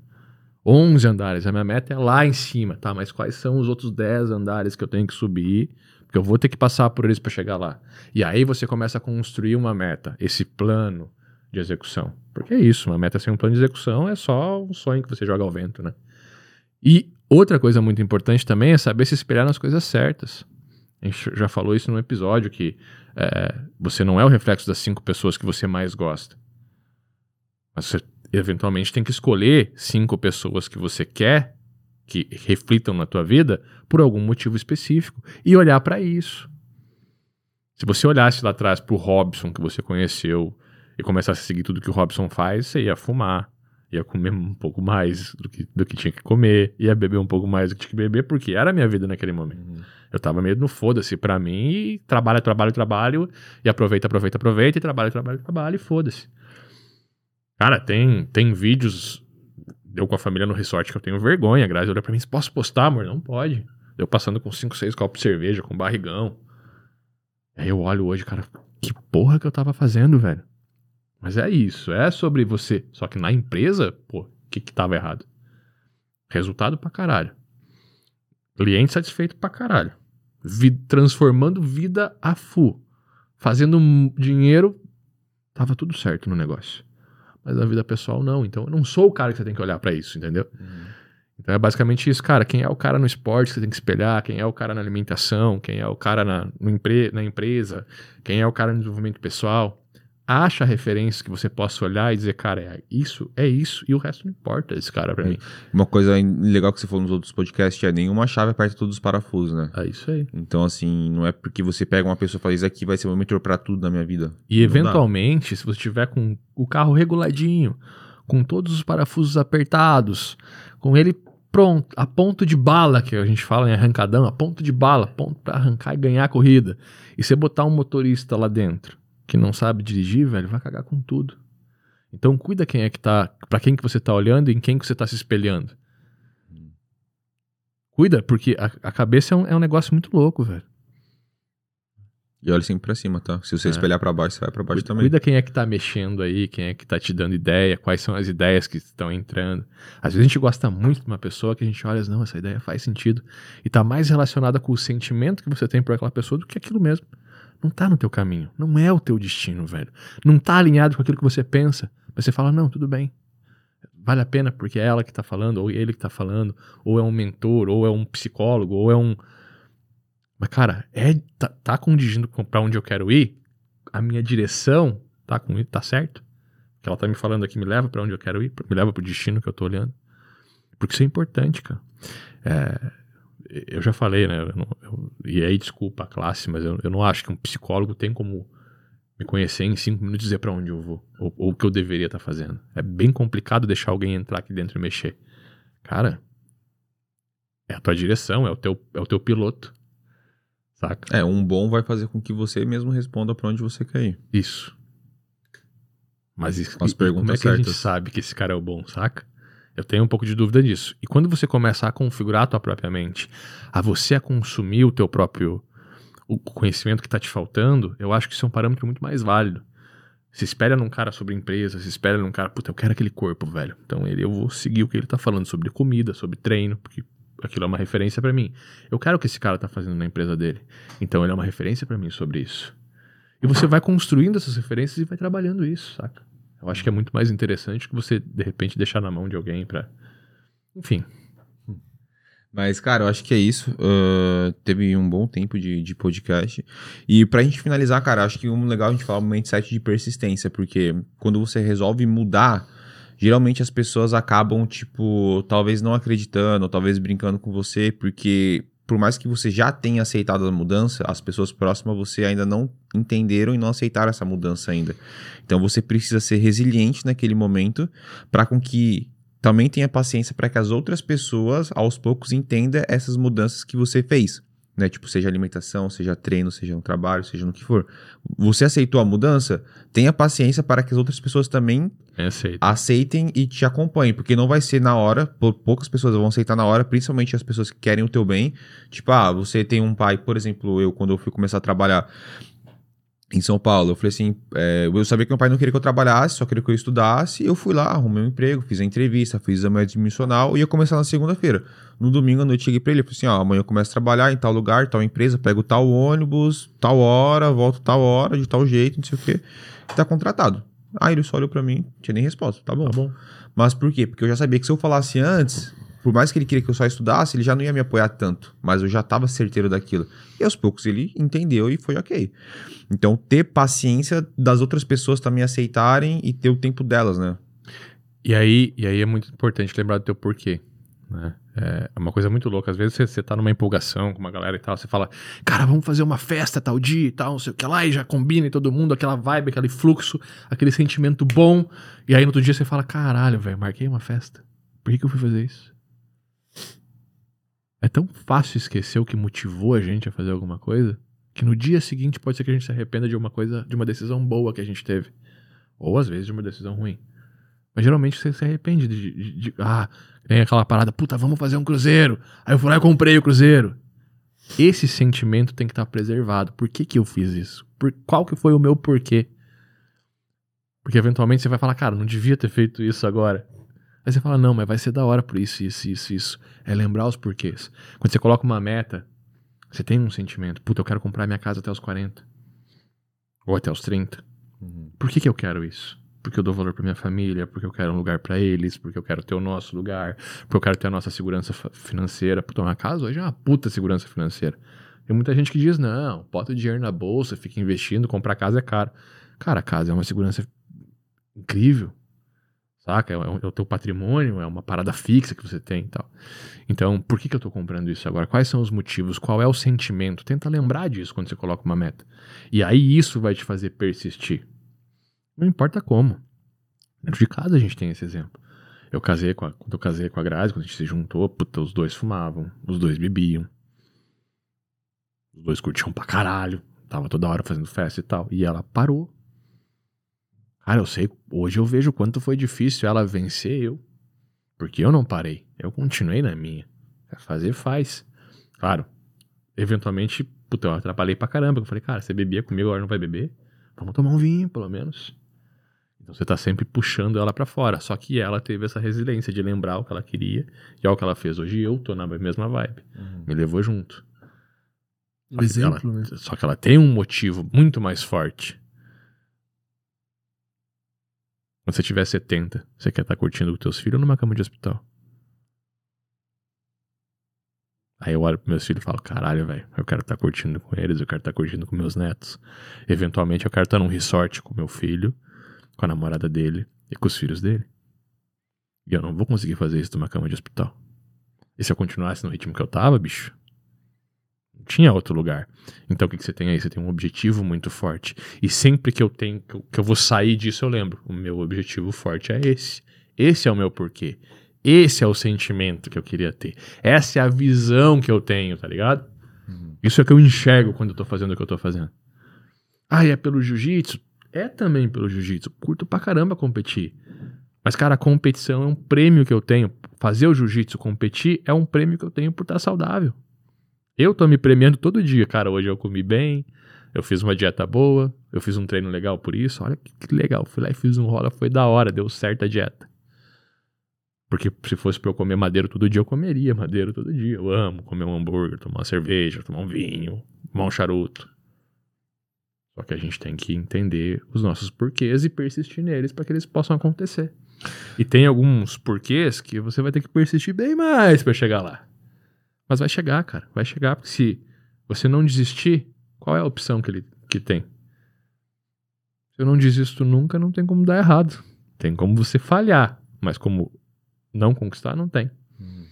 Speaker 1: 11 andares. A minha meta é lá em cima, tá? Mas quais são os outros 10 andares que eu tenho que subir eu vou ter que passar por eles para chegar lá. E aí você começa a construir uma meta, esse plano de execução. Porque é isso, uma meta sem um plano de execução é só um sonho que você joga ao vento, né? E outra coisa muito importante também é saber se espelhar nas coisas certas. A gente já falou isso no episódio que é, você não é o reflexo das cinco pessoas que você mais gosta. Mas você eventualmente tem que escolher cinco pessoas que você quer que reflitam na tua vida por algum motivo específico e olhar para isso. Se você olhasse lá atrás pro Robson que você conheceu e começasse a seguir tudo que o Robson faz, você ia fumar, ia comer um pouco mais do que, do que tinha que comer, ia beber um pouco mais do que tinha que beber, porque era a minha vida naquele momento. Uhum. Eu tava meio no foda-se pra mim e trabalho, trabalho, trabalho, e aproveita, aproveita, aproveita, e trabalho, trabalho, trabalho, e foda-se. Cara, tem, tem vídeos eu com a família no resort que eu tenho vergonha. A Grazi olha pra mim, posso postar, amor? Não pode. Eu passando com 5, 6 copos de cerveja, com barrigão. Aí eu olho hoje, cara, que porra que eu tava fazendo, velho? Mas é isso, é sobre você. Só que na empresa, pô, o que que tava errado? Resultado pra caralho. Cliente satisfeito pra caralho. Vi transformando vida a full. Fazendo dinheiro, tava tudo certo no negócio. Mas na vida pessoal, não. Então eu não sou o cara que você tem que olhar para isso, entendeu? Uhum. Então é basicamente isso, cara. Quem é o cara no esporte que você tem que espelhar? Quem é o cara na alimentação? Quem é o cara na, no empre na empresa? Quem é o cara no desenvolvimento pessoal? Acha referências que você possa olhar e dizer, cara, é isso, é isso, e o resto não importa esse cara pra é. mim.
Speaker 2: Uma coisa legal que você falou nos outros podcasts é nenhuma chave aperta todos os parafusos, né?
Speaker 1: É isso aí.
Speaker 2: Então, assim, não é porque você pega uma pessoa e fala, isso aqui vai ser o mentor pra tudo na minha vida.
Speaker 1: E não eventualmente, dá. se você tiver com o carro reguladinho, com todos os parafusos apertados, com ele pronto, a ponto de bala, que a gente fala em arrancadão, a ponto de bala, ponto para arrancar e ganhar a corrida, e você botar um motorista lá dentro que não sabe dirigir, velho, vai cagar com tudo. Então cuida quem é que tá, para quem que você tá olhando e em quem que você tá se espelhando. Cuida, porque a, a cabeça é um, é um negócio muito louco, velho.
Speaker 2: E olha sempre pra cima, tá? Se você é. espelhar para baixo, você vai pra baixo
Speaker 1: cuida,
Speaker 2: também.
Speaker 1: Cuida quem é que tá mexendo aí, quem é que tá te dando ideia, quais são as ideias que estão entrando. Às vezes a gente gosta muito de uma pessoa que a gente olha, não, essa ideia faz sentido. E tá mais relacionada com o sentimento que você tem por aquela pessoa do que aquilo mesmo. Não tá no teu caminho. Não é o teu destino, velho. Não tá alinhado com aquilo que você pensa. Mas você fala, não, tudo bem. Vale a pena porque é ela que tá falando, ou ele que tá falando, ou é um mentor, ou é um psicólogo, ou é um mas, cara, é, tá, tá condigindo pra onde eu quero ir? A minha direção tá com tá certo? que ela tá me falando aqui me leva para onde eu quero ir, me leva pro destino que eu tô olhando. Porque isso é importante, cara. É, eu já falei, né? Eu não, eu, e aí, desculpa a classe, mas eu, eu não acho que um psicólogo tem como me conhecer em cinco minutos e dizer para onde eu vou, ou, ou, o que eu deveria estar tá fazendo. É bem complicado deixar alguém entrar aqui dentro e mexer. Cara, é a tua direção, é o teu, é o teu piloto. Saca?
Speaker 2: É, um bom vai fazer com que você mesmo responda para onde você quer ir.
Speaker 1: Isso. Mas isso, As perguntas como é que certas. a gente sabe que esse cara é o bom, saca? Eu tenho um pouco de dúvida disso. E quando você começa a configurar a tua própria mente, a você a consumir o teu próprio o conhecimento que está te faltando, eu acho que isso é um parâmetro muito mais válido. Se espera num cara sobre empresa, se espera num cara, puta, eu quero aquele corpo, velho. Então ele, eu vou seguir o que ele tá falando sobre comida, sobre treino, porque aquilo é uma referência para mim. Eu quero o que esse cara tá fazendo na empresa dele. Então ele é uma referência para mim sobre isso. E você vai construindo essas referências e vai trabalhando isso, saca? Eu acho que é muito mais interessante que você, de repente, deixar na mão de alguém para Enfim.
Speaker 2: Mas, cara, eu acho que é isso. Uh, teve um bom tempo de, de podcast. E pra gente finalizar, cara, acho que um legal a gente falar um mindset de persistência, porque quando você resolve mudar geralmente as pessoas acabam, tipo, talvez não acreditando, talvez brincando com você, porque por mais que você já tenha aceitado a mudança, as pessoas próximas você ainda não entenderam e não aceitaram essa mudança ainda. Então você precisa ser resiliente naquele momento para com que também tenha paciência para que as outras pessoas aos poucos entendam essas mudanças que você fez né? Tipo, seja alimentação, seja treino, seja um trabalho, seja no que for. Você aceitou a mudança? Tenha paciência para que as outras pessoas também aceitem e te acompanhem, porque não vai ser na hora, poucas pessoas vão aceitar na hora, principalmente as pessoas que querem o teu bem. Tipo, ah, você tem um pai, por exemplo, eu quando eu fui começar a trabalhar, em São Paulo. Eu falei assim, é, eu sabia que meu pai não queria que eu trabalhasse, só queria que eu estudasse. Eu fui lá, arrumei um emprego, fiz a entrevista, fiz exame admissional e ia começar na segunda-feira. No domingo à noite cheguei pra ele, falei assim, ó, amanhã eu começo a trabalhar em tal lugar, tal empresa, pego tal ônibus, tal hora, volto tal hora, de tal jeito, não sei o quê. Tá contratado. Aí ele só olhou pra mim, não tinha nem resposta, tá bom. Tá bom. Mas por quê? Porque eu já sabia que se eu falasse antes, por mais que ele queria que eu só estudasse, ele já não ia me apoiar tanto, mas eu já estava certeiro daquilo. E aos poucos ele entendeu e foi ok. Então, ter paciência das outras pessoas também aceitarem e ter o tempo delas, né?
Speaker 1: E aí, e aí é muito importante lembrar do teu porquê. Né? É uma coisa muito louca. Às vezes você, você tá numa empolgação com uma galera e tal, você fala, cara, vamos fazer uma festa tal dia e tal, não sei o que lá, e já combina e todo mundo, aquela vibe, aquele fluxo, aquele sentimento bom. E aí no outro dia você fala, caralho, velho, marquei uma festa. Por que, que eu fui fazer isso? É tão fácil esquecer o que motivou a gente a fazer alguma coisa que no dia seguinte pode ser que a gente se arrependa de uma coisa, de uma decisão boa que a gente teve. Ou às vezes de uma decisão ruim. Mas geralmente você se arrepende de, de, de, Ah, tem aquela parada, puta, vamos fazer um cruzeiro. Aí eu fui lá e comprei o cruzeiro. Esse sentimento tem que estar preservado. Por que, que eu fiz isso? Por, qual que foi o meu porquê? Porque eventualmente você vai falar, cara, não devia ter feito isso agora. Aí você fala, não, mas vai ser da hora por isso, isso, isso, isso. É lembrar os porquês. Quando você coloca uma meta, você tem um sentimento. Puta, eu quero comprar minha casa até os 40. Ou até os 30. Uhum. Por que, que eu quero isso? Porque eu dou valor pra minha família, porque eu quero um lugar para eles, porque eu quero ter o nosso lugar, porque eu quero ter a nossa segurança financeira. Puta, uma casa hoje é uma puta segurança financeira. Tem muita gente que diz, não, bota o dinheiro na bolsa, fica investindo, comprar casa é caro. Cara, a casa é uma segurança incrível saca? É, é, o teu patrimônio, é uma parada fixa que você tem e tal. Então, por que, que eu tô comprando isso agora? Quais são os motivos? Qual é o sentimento? Tenta lembrar disso quando você coloca uma meta. E aí isso vai te fazer persistir. Não importa como. Dentro de casa a gente tem esse exemplo. Eu casei com a, quando eu casei com a Grazi, quando a gente se juntou, puta, os dois fumavam, os dois bebiam. Os dois curtiam pra caralho. Tava toda hora fazendo festa e tal. E ela parou. Cara, eu sei, hoje eu vejo quanto foi difícil ela vencer eu. Porque eu não parei. Eu continuei na minha. Quer fazer, faz. Claro, eventualmente puta, eu atrapalhei pra caramba. Eu falei, cara, você bebia comigo, agora não vai beber? Vamos tomar um vinho, pelo menos. Então você tá sempre puxando ela para fora. Só que ela teve essa resiliência de lembrar o que ela queria e é o que ela fez. Hoje eu tô na mesma vibe. Uhum. Me levou junto.
Speaker 3: Exemplo,
Speaker 1: ela, né? Só que ela tem um motivo muito mais forte. Quando você tiver 70, você quer estar tá curtindo com teus filhos numa cama de hospital? Aí eu olho pros meus filhos e falo, caralho, velho, eu quero estar tá curtindo com eles, eu quero estar tá curtindo com meus netos. Eventualmente eu quero estar num resort com meu filho, com a namorada dele e com os filhos dele. E eu não vou conseguir fazer isso numa cama de hospital. E se eu continuasse no ritmo que eu tava, bicho? Tinha outro lugar. Então o que, que você tem aí? Você tem um objetivo muito forte. E sempre que eu tenho, que eu, que eu vou sair disso, eu lembro. O meu objetivo forte é esse. Esse é o meu porquê. Esse é o sentimento que eu queria ter. Essa é a visão que eu tenho, tá ligado? Uhum. Isso é que eu enxergo quando eu tô fazendo o que eu tô fazendo. Ah, e é pelo jiu-jitsu? É também pelo jiu-jitsu. Curto pra caramba competir. Mas, cara, a competição é um prêmio que eu tenho. Fazer o jiu-jitsu competir é um prêmio que eu tenho por estar saudável. Eu tô me premiando todo dia. Cara, hoje eu comi bem, eu fiz uma dieta boa, eu fiz um treino legal por isso. Olha que legal. Fui lá e fiz um rola, foi da hora, deu certo a dieta. Porque se fosse pra eu comer madeiro todo dia, eu comeria madeiro todo dia. Eu amo comer um hambúrguer, tomar uma cerveja, tomar um vinho, tomar um charuto. Só que a gente tem que entender os nossos porquês e persistir neles para que eles possam acontecer. E tem alguns porquês que você vai ter que persistir bem mais para chegar lá. Mas vai chegar, cara. Vai chegar, porque se você não desistir, qual é a opção que ele que tem? Se eu não desisto nunca, não tem como dar errado. Tem como você falhar. Mas como não conquistar, não tem. Hum.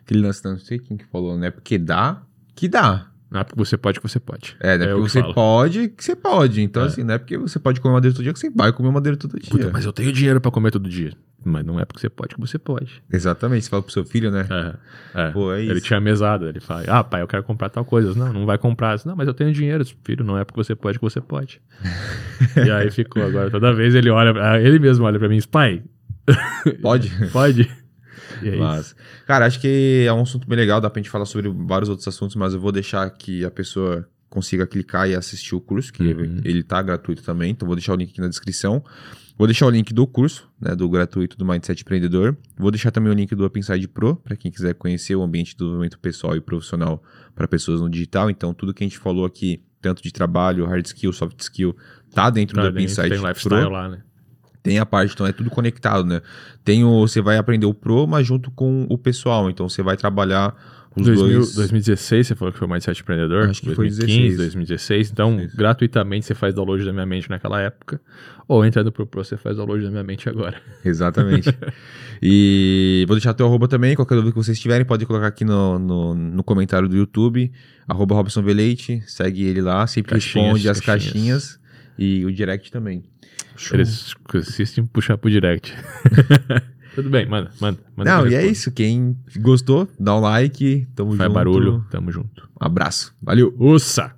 Speaker 2: Aquele lance, não sei quem que falou, né? Porque dá, que dá.
Speaker 1: Não é porque você pode que você pode.
Speaker 2: É, não é, é porque você falo. pode que você pode. Então, é. assim, não é porque você pode comer madeira todo dia que você vai comer madeira todo dia. Puta,
Speaker 1: mas eu tenho dinheiro para comer todo dia. Mas não é porque você pode que você pode.
Speaker 2: Exatamente. Você fala pro seu filho, né?
Speaker 1: É. é. Pô, é ele tinha mesada. Ele fala, ah, pai, eu quero comprar tal coisa. Não, não vai comprar. Não, mas eu tenho dinheiro. Filho, não é porque você pode que você pode. e aí ficou. Agora, toda vez ele olha, ele mesmo olha para mim e diz, pai,
Speaker 2: Pode? [laughs]
Speaker 1: Pode.
Speaker 2: É mas, cara, acho que é um assunto bem legal, dá pra gente falar sobre vários outros assuntos, mas eu vou deixar que a pessoa consiga clicar e assistir o curso, que uhum. ele tá gratuito também, então vou deixar o link aqui na descrição. Vou deixar o link do curso, né, do gratuito do Mindset Empreendedor. Vou deixar também o link do Upside Pro, para quem quiser conhecer o ambiente de desenvolvimento pessoal e profissional para pessoas no digital. Então, tudo que a gente falou aqui, tanto de trabalho, hard skill, soft skill, tá dentro tá do dentro, Upside tem lifestyle Pro. lá, né? Tem a parte, então é tudo conectado, né? Tem o, você vai aprender o Pro, mas junto com o pessoal. Então você vai trabalhar os 2000, dois.
Speaker 1: 2016, você falou que foi o Mindset Empreendedor?
Speaker 2: Acho que 2015, foi 2016.
Speaker 1: 2016. Então, gratuitamente você faz download da minha mente naquela época. Ou entrando pro Pro, você faz download da minha mente agora. [laughs]
Speaker 2: Exatamente. e vou deixar teu arroba também. Qualquer dúvida que vocês tiverem, pode colocar aqui no, no, no comentário do YouTube. Arroba Robson Veleite. Segue ele lá. Sempre caixinhas, responde as caixinhas. caixinhas. E o direct também.
Speaker 1: Show. Eles insistem em puxar pro direct. [laughs] Tudo bem, manda, manda. manda
Speaker 2: Não, e é isso. Quem gostou, dá um like. Tamo
Speaker 1: Faz
Speaker 2: junto.
Speaker 1: barulho, tamo junto.
Speaker 2: Um abraço. Valeu.
Speaker 1: Ussa!